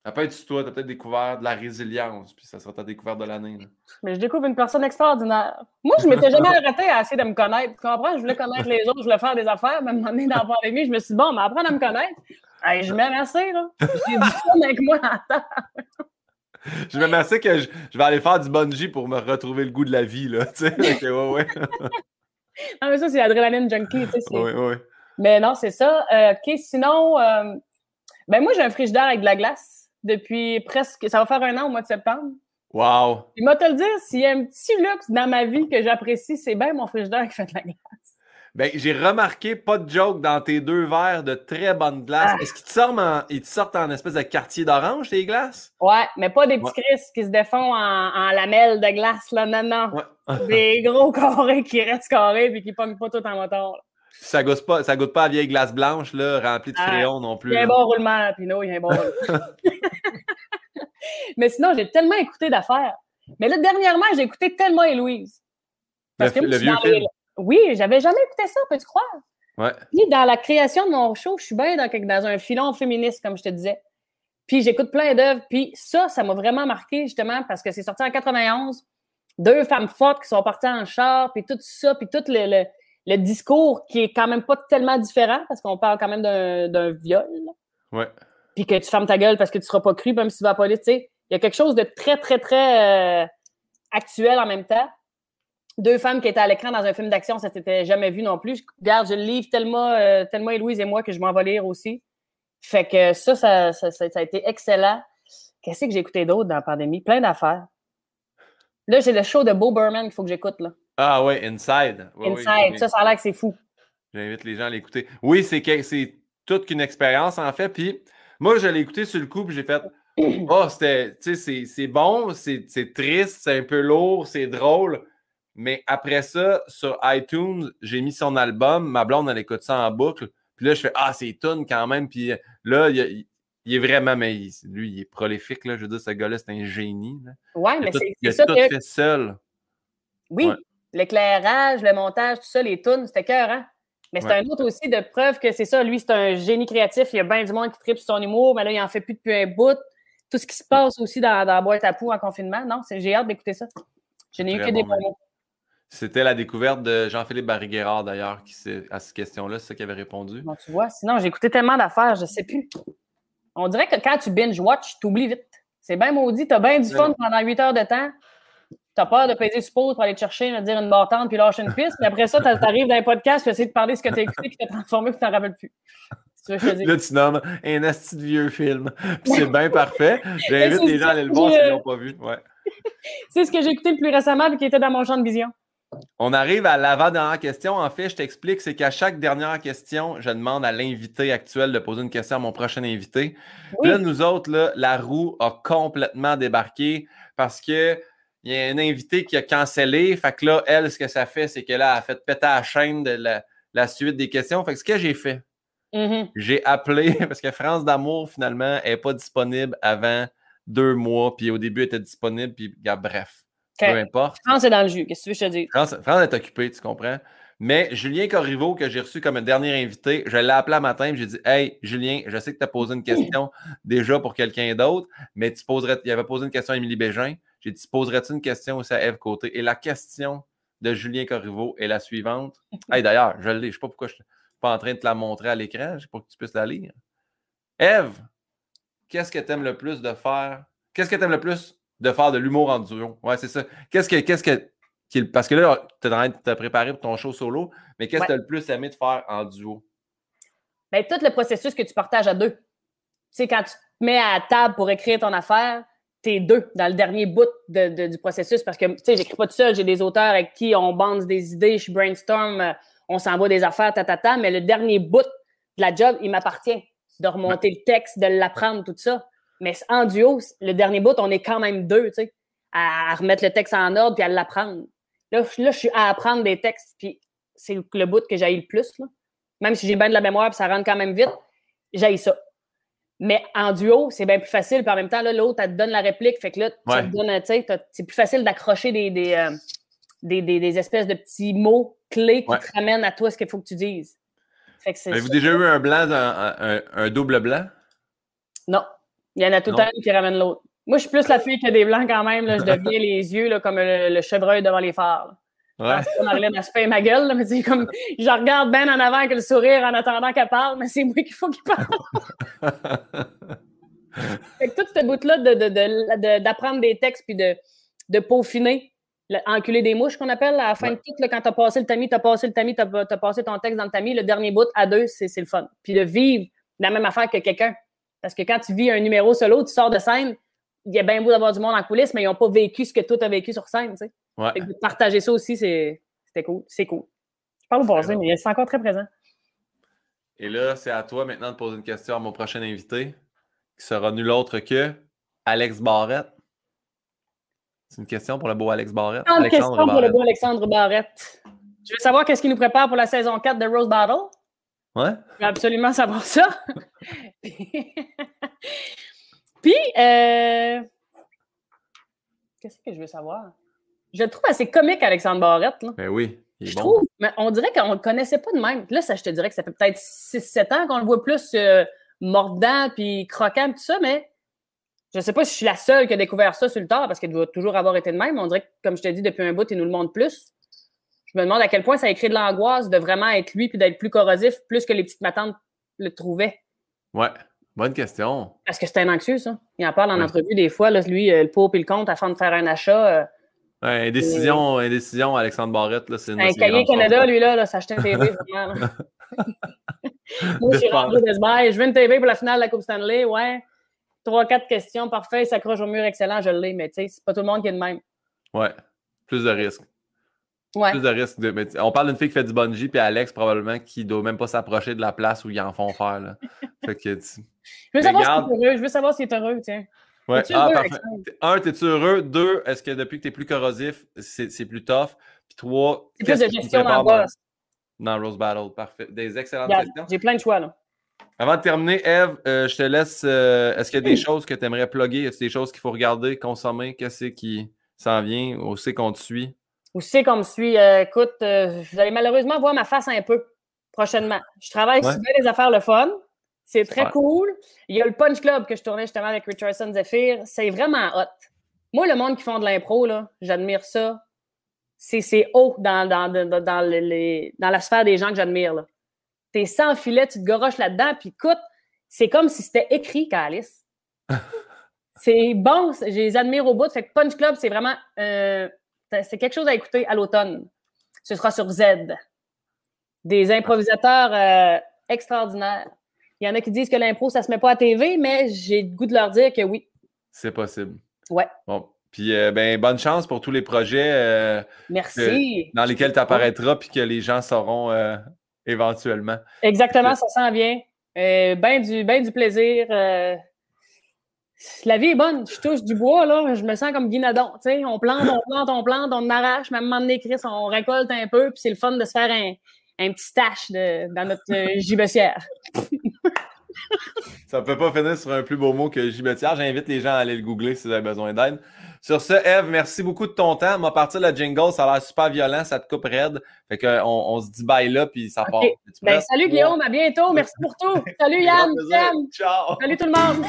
Ça peut être toi, tu as peut-être découvert de la résilience, puis ça sera ta découverte de l'année. Mais je découvre une personne extraordinaire. Moi, je m'étais jamais <laughs> arrêté à essayer de me connaître. Tu comprends? Je voulais connaître les autres, je voulais faire des affaires. Même donné, dans la pandémie, je me suis dit, bon, mais apprendre à me connaître. je m'aime assez, là. J'ai du fun avec moi à Je m'aime assez que je, vais aller faire du bungee pour me retrouver le goût de la vie, là. Tu sais, <laughs> ouais, ouais. non, mais ça, c'est l'adrénaline junkie, tu sais. Oui, oui. Mais non, c'est ça. Euh, OK, sinon, euh, ben moi, j'ai un frigidaire avec de la glace depuis presque. Ça va faire un an au mois de septembre. Wow! Il m'a te le dire, s'il y a un petit luxe dans ma vie que j'apprécie, c'est bien mon frigidaire qui fait de la glace. Ben, j'ai remarqué pas de joke dans tes deux verres de très bonne glace. Ah. Est-ce qu'ils te, sortent en, ils te sortent en espèce de quartier d'orange, tes glaces? Ouais, mais pas des petits ouais. qui se défont en, lamelles de glace, là. Non, non. <laughs> des gros carrés qui restent carrés et qui pognent pas tout en moteur. Ça goûte pas, ça goûte pas à vieille glace blanche, là, remplie de ah, non plus. Il y a un bon roulement, Pinot, il y a un bon roulement. <laughs> Mais sinon, j'ai tellement écouté d'affaires. Mais là, dernièrement, j'ai écouté tellement Héloïse. Parce le, que le vieux film. Oui, j'avais jamais écouté ça, peux-tu croire? Ouais. Puis dans la création de mon show, je suis bien dans, dans un filon féministe, comme je te disais. Puis j'écoute plein d'œuvres. Puis ça, ça m'a vraiment marqué, justement, parce que c'est sorti en 91. Deux femmes fortes qui sont parties en char, puis tout ça, puis tout le le discours qui est quand même pas tellement différent parce qu'on parle quand même d'un viol. Ouais. Puis que tu fermes ta gueule parce que tu seras pas cru, même si tu vas à police. Il y a quelque chose de très, très, très euh, actuel en même temps. Deux femmes qui étaient à l'écran dans un film d'action, ça s'était jamais vu non plus. Je, regarde, je le livre tellement, euh, tellement Louise et moi que je m'en vais lire aussi. Fait que ça, ça, ça, ça a été excellent. Qu'est-ce que j'ai écouté d'autre dans la pandémie? Plein d'affaires. Là, j'ai le show de Bo Berman qu'il faut que j'écoute. là. Ah ouais, Inside. Inside, ça, ça a l'air que c'est fou. J'invite les gens à l'écouter. Oui, c'est toute qu'une expérience, en fait. Puis moi, je l'ai écouté sur le coup, puis j'ai fait <coughs> Oh, c'était, tu sais, c'est bon, c'est triste, c'est un peu lourd, c'est drôle. Mais après ça, sur iTunes, j'ai mis son album. Ma blonde, elle écoute ça en boucle. Puis là, je fais Ah, c'est tune quand même. Puis là, il, est vraiment, mais lui, il est prolifique. Là. Je veux dire, ce gars-là, c'est un génie. Là. Ouais, mais c'est Il a tout fait seul. Oui, l'éclairage, le montage, tout ça, les tunes, c'était cœur, hein? Mais c'est un autre aussi de preuve que c'est ça. Lui, c'est un génie créatif. Il y a bien du monde qui tripe sur son humour, mais là, il en fait plus depuis un bout. Tout ce qui se passe aussi dans, la boîte à poux en confinement. Non, j'ai hâte d'écouter ça. Je n'ai eu que des C'était la découverte de Jean-Philippe Barry-Guerrard, d'ailleurs, qui à cette question-là, c'est ça qui avait répondu. Bon, tu vois, sinon, j'ai écouté tellement d'affaires, je ne sais plus. On dirait que quand tu binge-watch, tu oublies vite. C'est bien maudit, tu as bien du fun pendant 8 heures de temps. T'as peur de payer suppose pour aller te chercher, me dire une battante puis lâcher une piste. Mais après ça, t'arrives dans un podcast, tu essaies de parler de ce que t'as écouté puis t'as transformé puis t'en rappelles plus. Là, tu nommes un asti de vieux film. c'est bien parfait. J'invite les gens à aller le voir s'ils l'ont pas vu. Ouais. c'est ce que j'ai écouté le plus récemment et qui était dans mon champ de vision. On arrive à l'avant-dernière question. En fait, je t'explique, c'est qu'à chaque dernière question, je demande à l'invité actuel de poser une question à mon prochain invité. Là, nous autres, là, la roue a complètement débarqué parce que il y a un invité qui a cancellé. Fait que là, elle, ce que ça fait, c'est qu'elle a fait péter la chaîne de la, suite des questions. Fait que ce que j'ai fait, mm-hmm. j'ai appelé, <laughs> parce que France d'amour, finalement, n'est pas disponible avant deux mois. Puis au début, elle était disponible. Puis, bref. peu importe. France est dans le jus, qu'est-ce que tu veux que je te dise? France, France est occupée, tu comprends? Mais Julien Corriveau, que j'ai reçu comme un dernier invité, je l'ai appelé un matin et j'ai dit Hey, Julien, je sais que tu as posé une question déjà pour quelqu'un d'autre, mais tu poserais, il avait posé une question à Émilie Bégin. J'ai dit Poserais-tu une question aussi à Eve Côté? Et la question de Julien Corriveau est la suivante. <laughs> Hey, d'ailleurs, je l'ai, je ne sais pas pourquoi je ne suis pas en train de te la montrer à l'écran, pour que tu puisses la lire. Eve, qu'est-ce que tu aimes le plus de faire? Qu'est-ce que tu aimes le plus de faire de l'humour en duo? Ouais, c'est ça. Qu'est-ce que, qu'est-ce que parce que là, tu es en train de te préparer pour ton show solo, mais qu'est-ce que tu as le plus aimé de faire en duo? Bien, tout le processus que tu partages à deux. Tu sais, quand tu te mets à table pour écrire ton affaire, deux dans le dernier bout du processus parce que, tu sais, j'écris pas tout seul, j'ai des auteurs avec qui on bande des idées, je brainstorm, euh, on s'envoie des affaires, ta, ta, ta, mais le dernier bout de la job, il m'appartient de remonter le texte, de l'apprendre, tout ça. Mais en duo, le dernier bout, on est quand même deux, tu sais, à remettre le texte en ordre puis à l'apprendre. Là, je suis à apprendre des textes, puis c'est le bout que j'ai le plus. Même si j'ai bien de la mémoire, puis ça rentre quand même vite, j'ai ça. Mais en duo, c'est bien plus facile, puis en même temps, l'autre, elle te donne la réplique, fait que là, c'est plus facile d'accrocher euh, des des, espèces de petits mots clés qui te ramènent à toi ce qu'il faut que tu dises. Avez-vous déjà eu un blanc, un, double blanc? Non. Il y en a tout un qui ramène l'autre. Moi, je suis plus la fille qui a des blancs quand même. Là. Je <laughs> deviens les yeux là, comme le, chevreuil devant les phares. Ouais. Marlène, elle se paye ma gueule, mais c'est comme, je regarde bien en avant avec le sourire en attendant qu'elle parle, mais c'est moi qu'il faut qu'il parle. <laughs> fait que tout ce bout-là d'apprendre de, de, des textes puis de, de peaufiner, enculer des mouches qu'on appelle, à la fin de tout, là, quand t'as passé le tamis, t'as passé le tamis, t'as as passé ton texte dans le tamis, le dernier bout à deux, c'est le fun. Puis de vivre la même affaire que quelqu'un. Parce que quand tu vis un numéro solo, tu sors de scène, il y a bien beau d'avoir du monde en coulisses, mais ils n'ont pas vécu ce que toi, tu as vécu sur scène. Tu sais. De partager ça aussi, c'était cool. C'est cool. Je parle au passé, mais c'est encore très présent. Et là, c'est à toi maintenant de poser une question à mon prochain invité, qui sera nul autre que Alex Barrette. C'est une question pour le beau Alex Barrette. Une question pour le beau Alexandre Barrette. Tu veux savoir qu'est-ce qui nous prépare pour la saison 4 de Rose Battle? Ouais. Je veux absolument savoir ça. <laughs> Puis, euh, qu'est-ce que je veux savoir? Je le trouve assez comique, Alexandre Barrette. Là. Ben oui. je trouve, mais on dirait qu'on ne le connaissait pas de même. Là, ça, je te dirais que ça fait peut-être 6-7 ans qu'on le voit plus euh, mordant puis croquant tout ça, mais je ne sais pas si je suis la seule qui a découvert ça sur le tard parce qu'il doit toujours avoir été de même. On dirait que, comme je te dis, depuis un bout, il nous le montre plus. Je me demande à quel point ça a créé de l'angoisse de vraiment être lui puis d'être plus corrosif, plus que les petites matantes le trouvaient. Ouais. Bonne question. Parce que c'est un anxieux, ça. Il en parle en entrevue des fois, là, lui, euh, le pot et le compte afin de faire un achat. Euh, ouais, indécision, indécision, Alexandre Barrette, là, c'est une Un cahier Canada, lui, là, là s'acheter une TV, <laughs> vraiment. <laughs> Moi, je suis rentré de Je veux une TV pour la finale de la Coupe Stanley, ouais. Trois, quatre questions, parfait, s'accroche au mur, excellent, je l'ai, mais tu sais, c'est pas tout le monde qui est de même. Ouais, plus de risques. Plus de risques. on parle d'une fille qui fait du bungee, puis Alex, probablement, qui ne doit même pas s'approcher de la place où ils en font faire. Là. <laughs> fait que, je veux savoir si heureux. Je veux savoir s'il est heureux, tiens. Ouais. Ah, parfait. Un, es-tu heureux? Deux, est-ce que depuis que tu es plus corrosif, c'est plus tough? Puis trois, c'est plus de gestion d'angoisse. Dans, Rose Battle, parfait. Des excellentes questions. J'ai plein de choix, là. Avant de terminer, Eve, euh, je te laisse. Euh, est-ce qu'il y a des choses que tu aimerais plugger? Est-ce des choses qu'il faut regarder, consommer? Qu'est-ce qui s'en vient? Où c'est qu'on te suit? Où c'est qu'on me suit? Euh, écoute, vous allez malheureusement voir ma face un peu prochainement. Je travaille sur des affaires le fun. C'est très cool. Il y a le Punch Club que je tournais justement avec Richardson Zephyr. C'est vraiment hot. Moi, le monde qui font de l'impro, j'admire ça. C'est haut dans, dans, dans, dans, la sphère des gens que j'admire. T'es sans filet, tu te goroches là-dedans, puis écoute, c'est comme si c'était écrit, Calice. <laughs> c'est bon, je les admire au bout. Fait que Punch Club, c'est vraiment euh, c'est quelque chose à écouter à l'automne. Ce sera sur Z. Des improvisateurs euh, extraordinaires. Il y en a qui disent que l'impro, ça se met pas à TV, mais j'ai le goût de leur dire que oui. C'est possible. Ouais. Bon. Puis, euh, ben, bonne chance pour tous les projets euh, Merci. dans lesquels tu apparaîtras puis que les gens sauront euh, éventuellement. Exactement, ça s'en vient. ben, du, ben du plaisir. la vie est bonne. Je touche du bois, là. Je me sens comme Guinadon. On plante, on plante, on plante, on arrache. Même moment Chris, on récolte un peu. Puis c'est le fun de se faire un, un petit stash dans notre gibossière. Ça peut pas finir sur un plus beau mot que gibetière. J'invite les gens à aller le googler si vous avez besoin d'aide. Sur ce, Eve, merci beaucoup de ton temps. Moi, partir le jingle, ça a l'air super violent, ça te coupe raide. Fait qu'on on se dit bye là, puis ça part. Ben, salut Guillaume, à bientôt. Merci pour tout. <laughs> Salut Yann. Ciao. Salut tout le monde.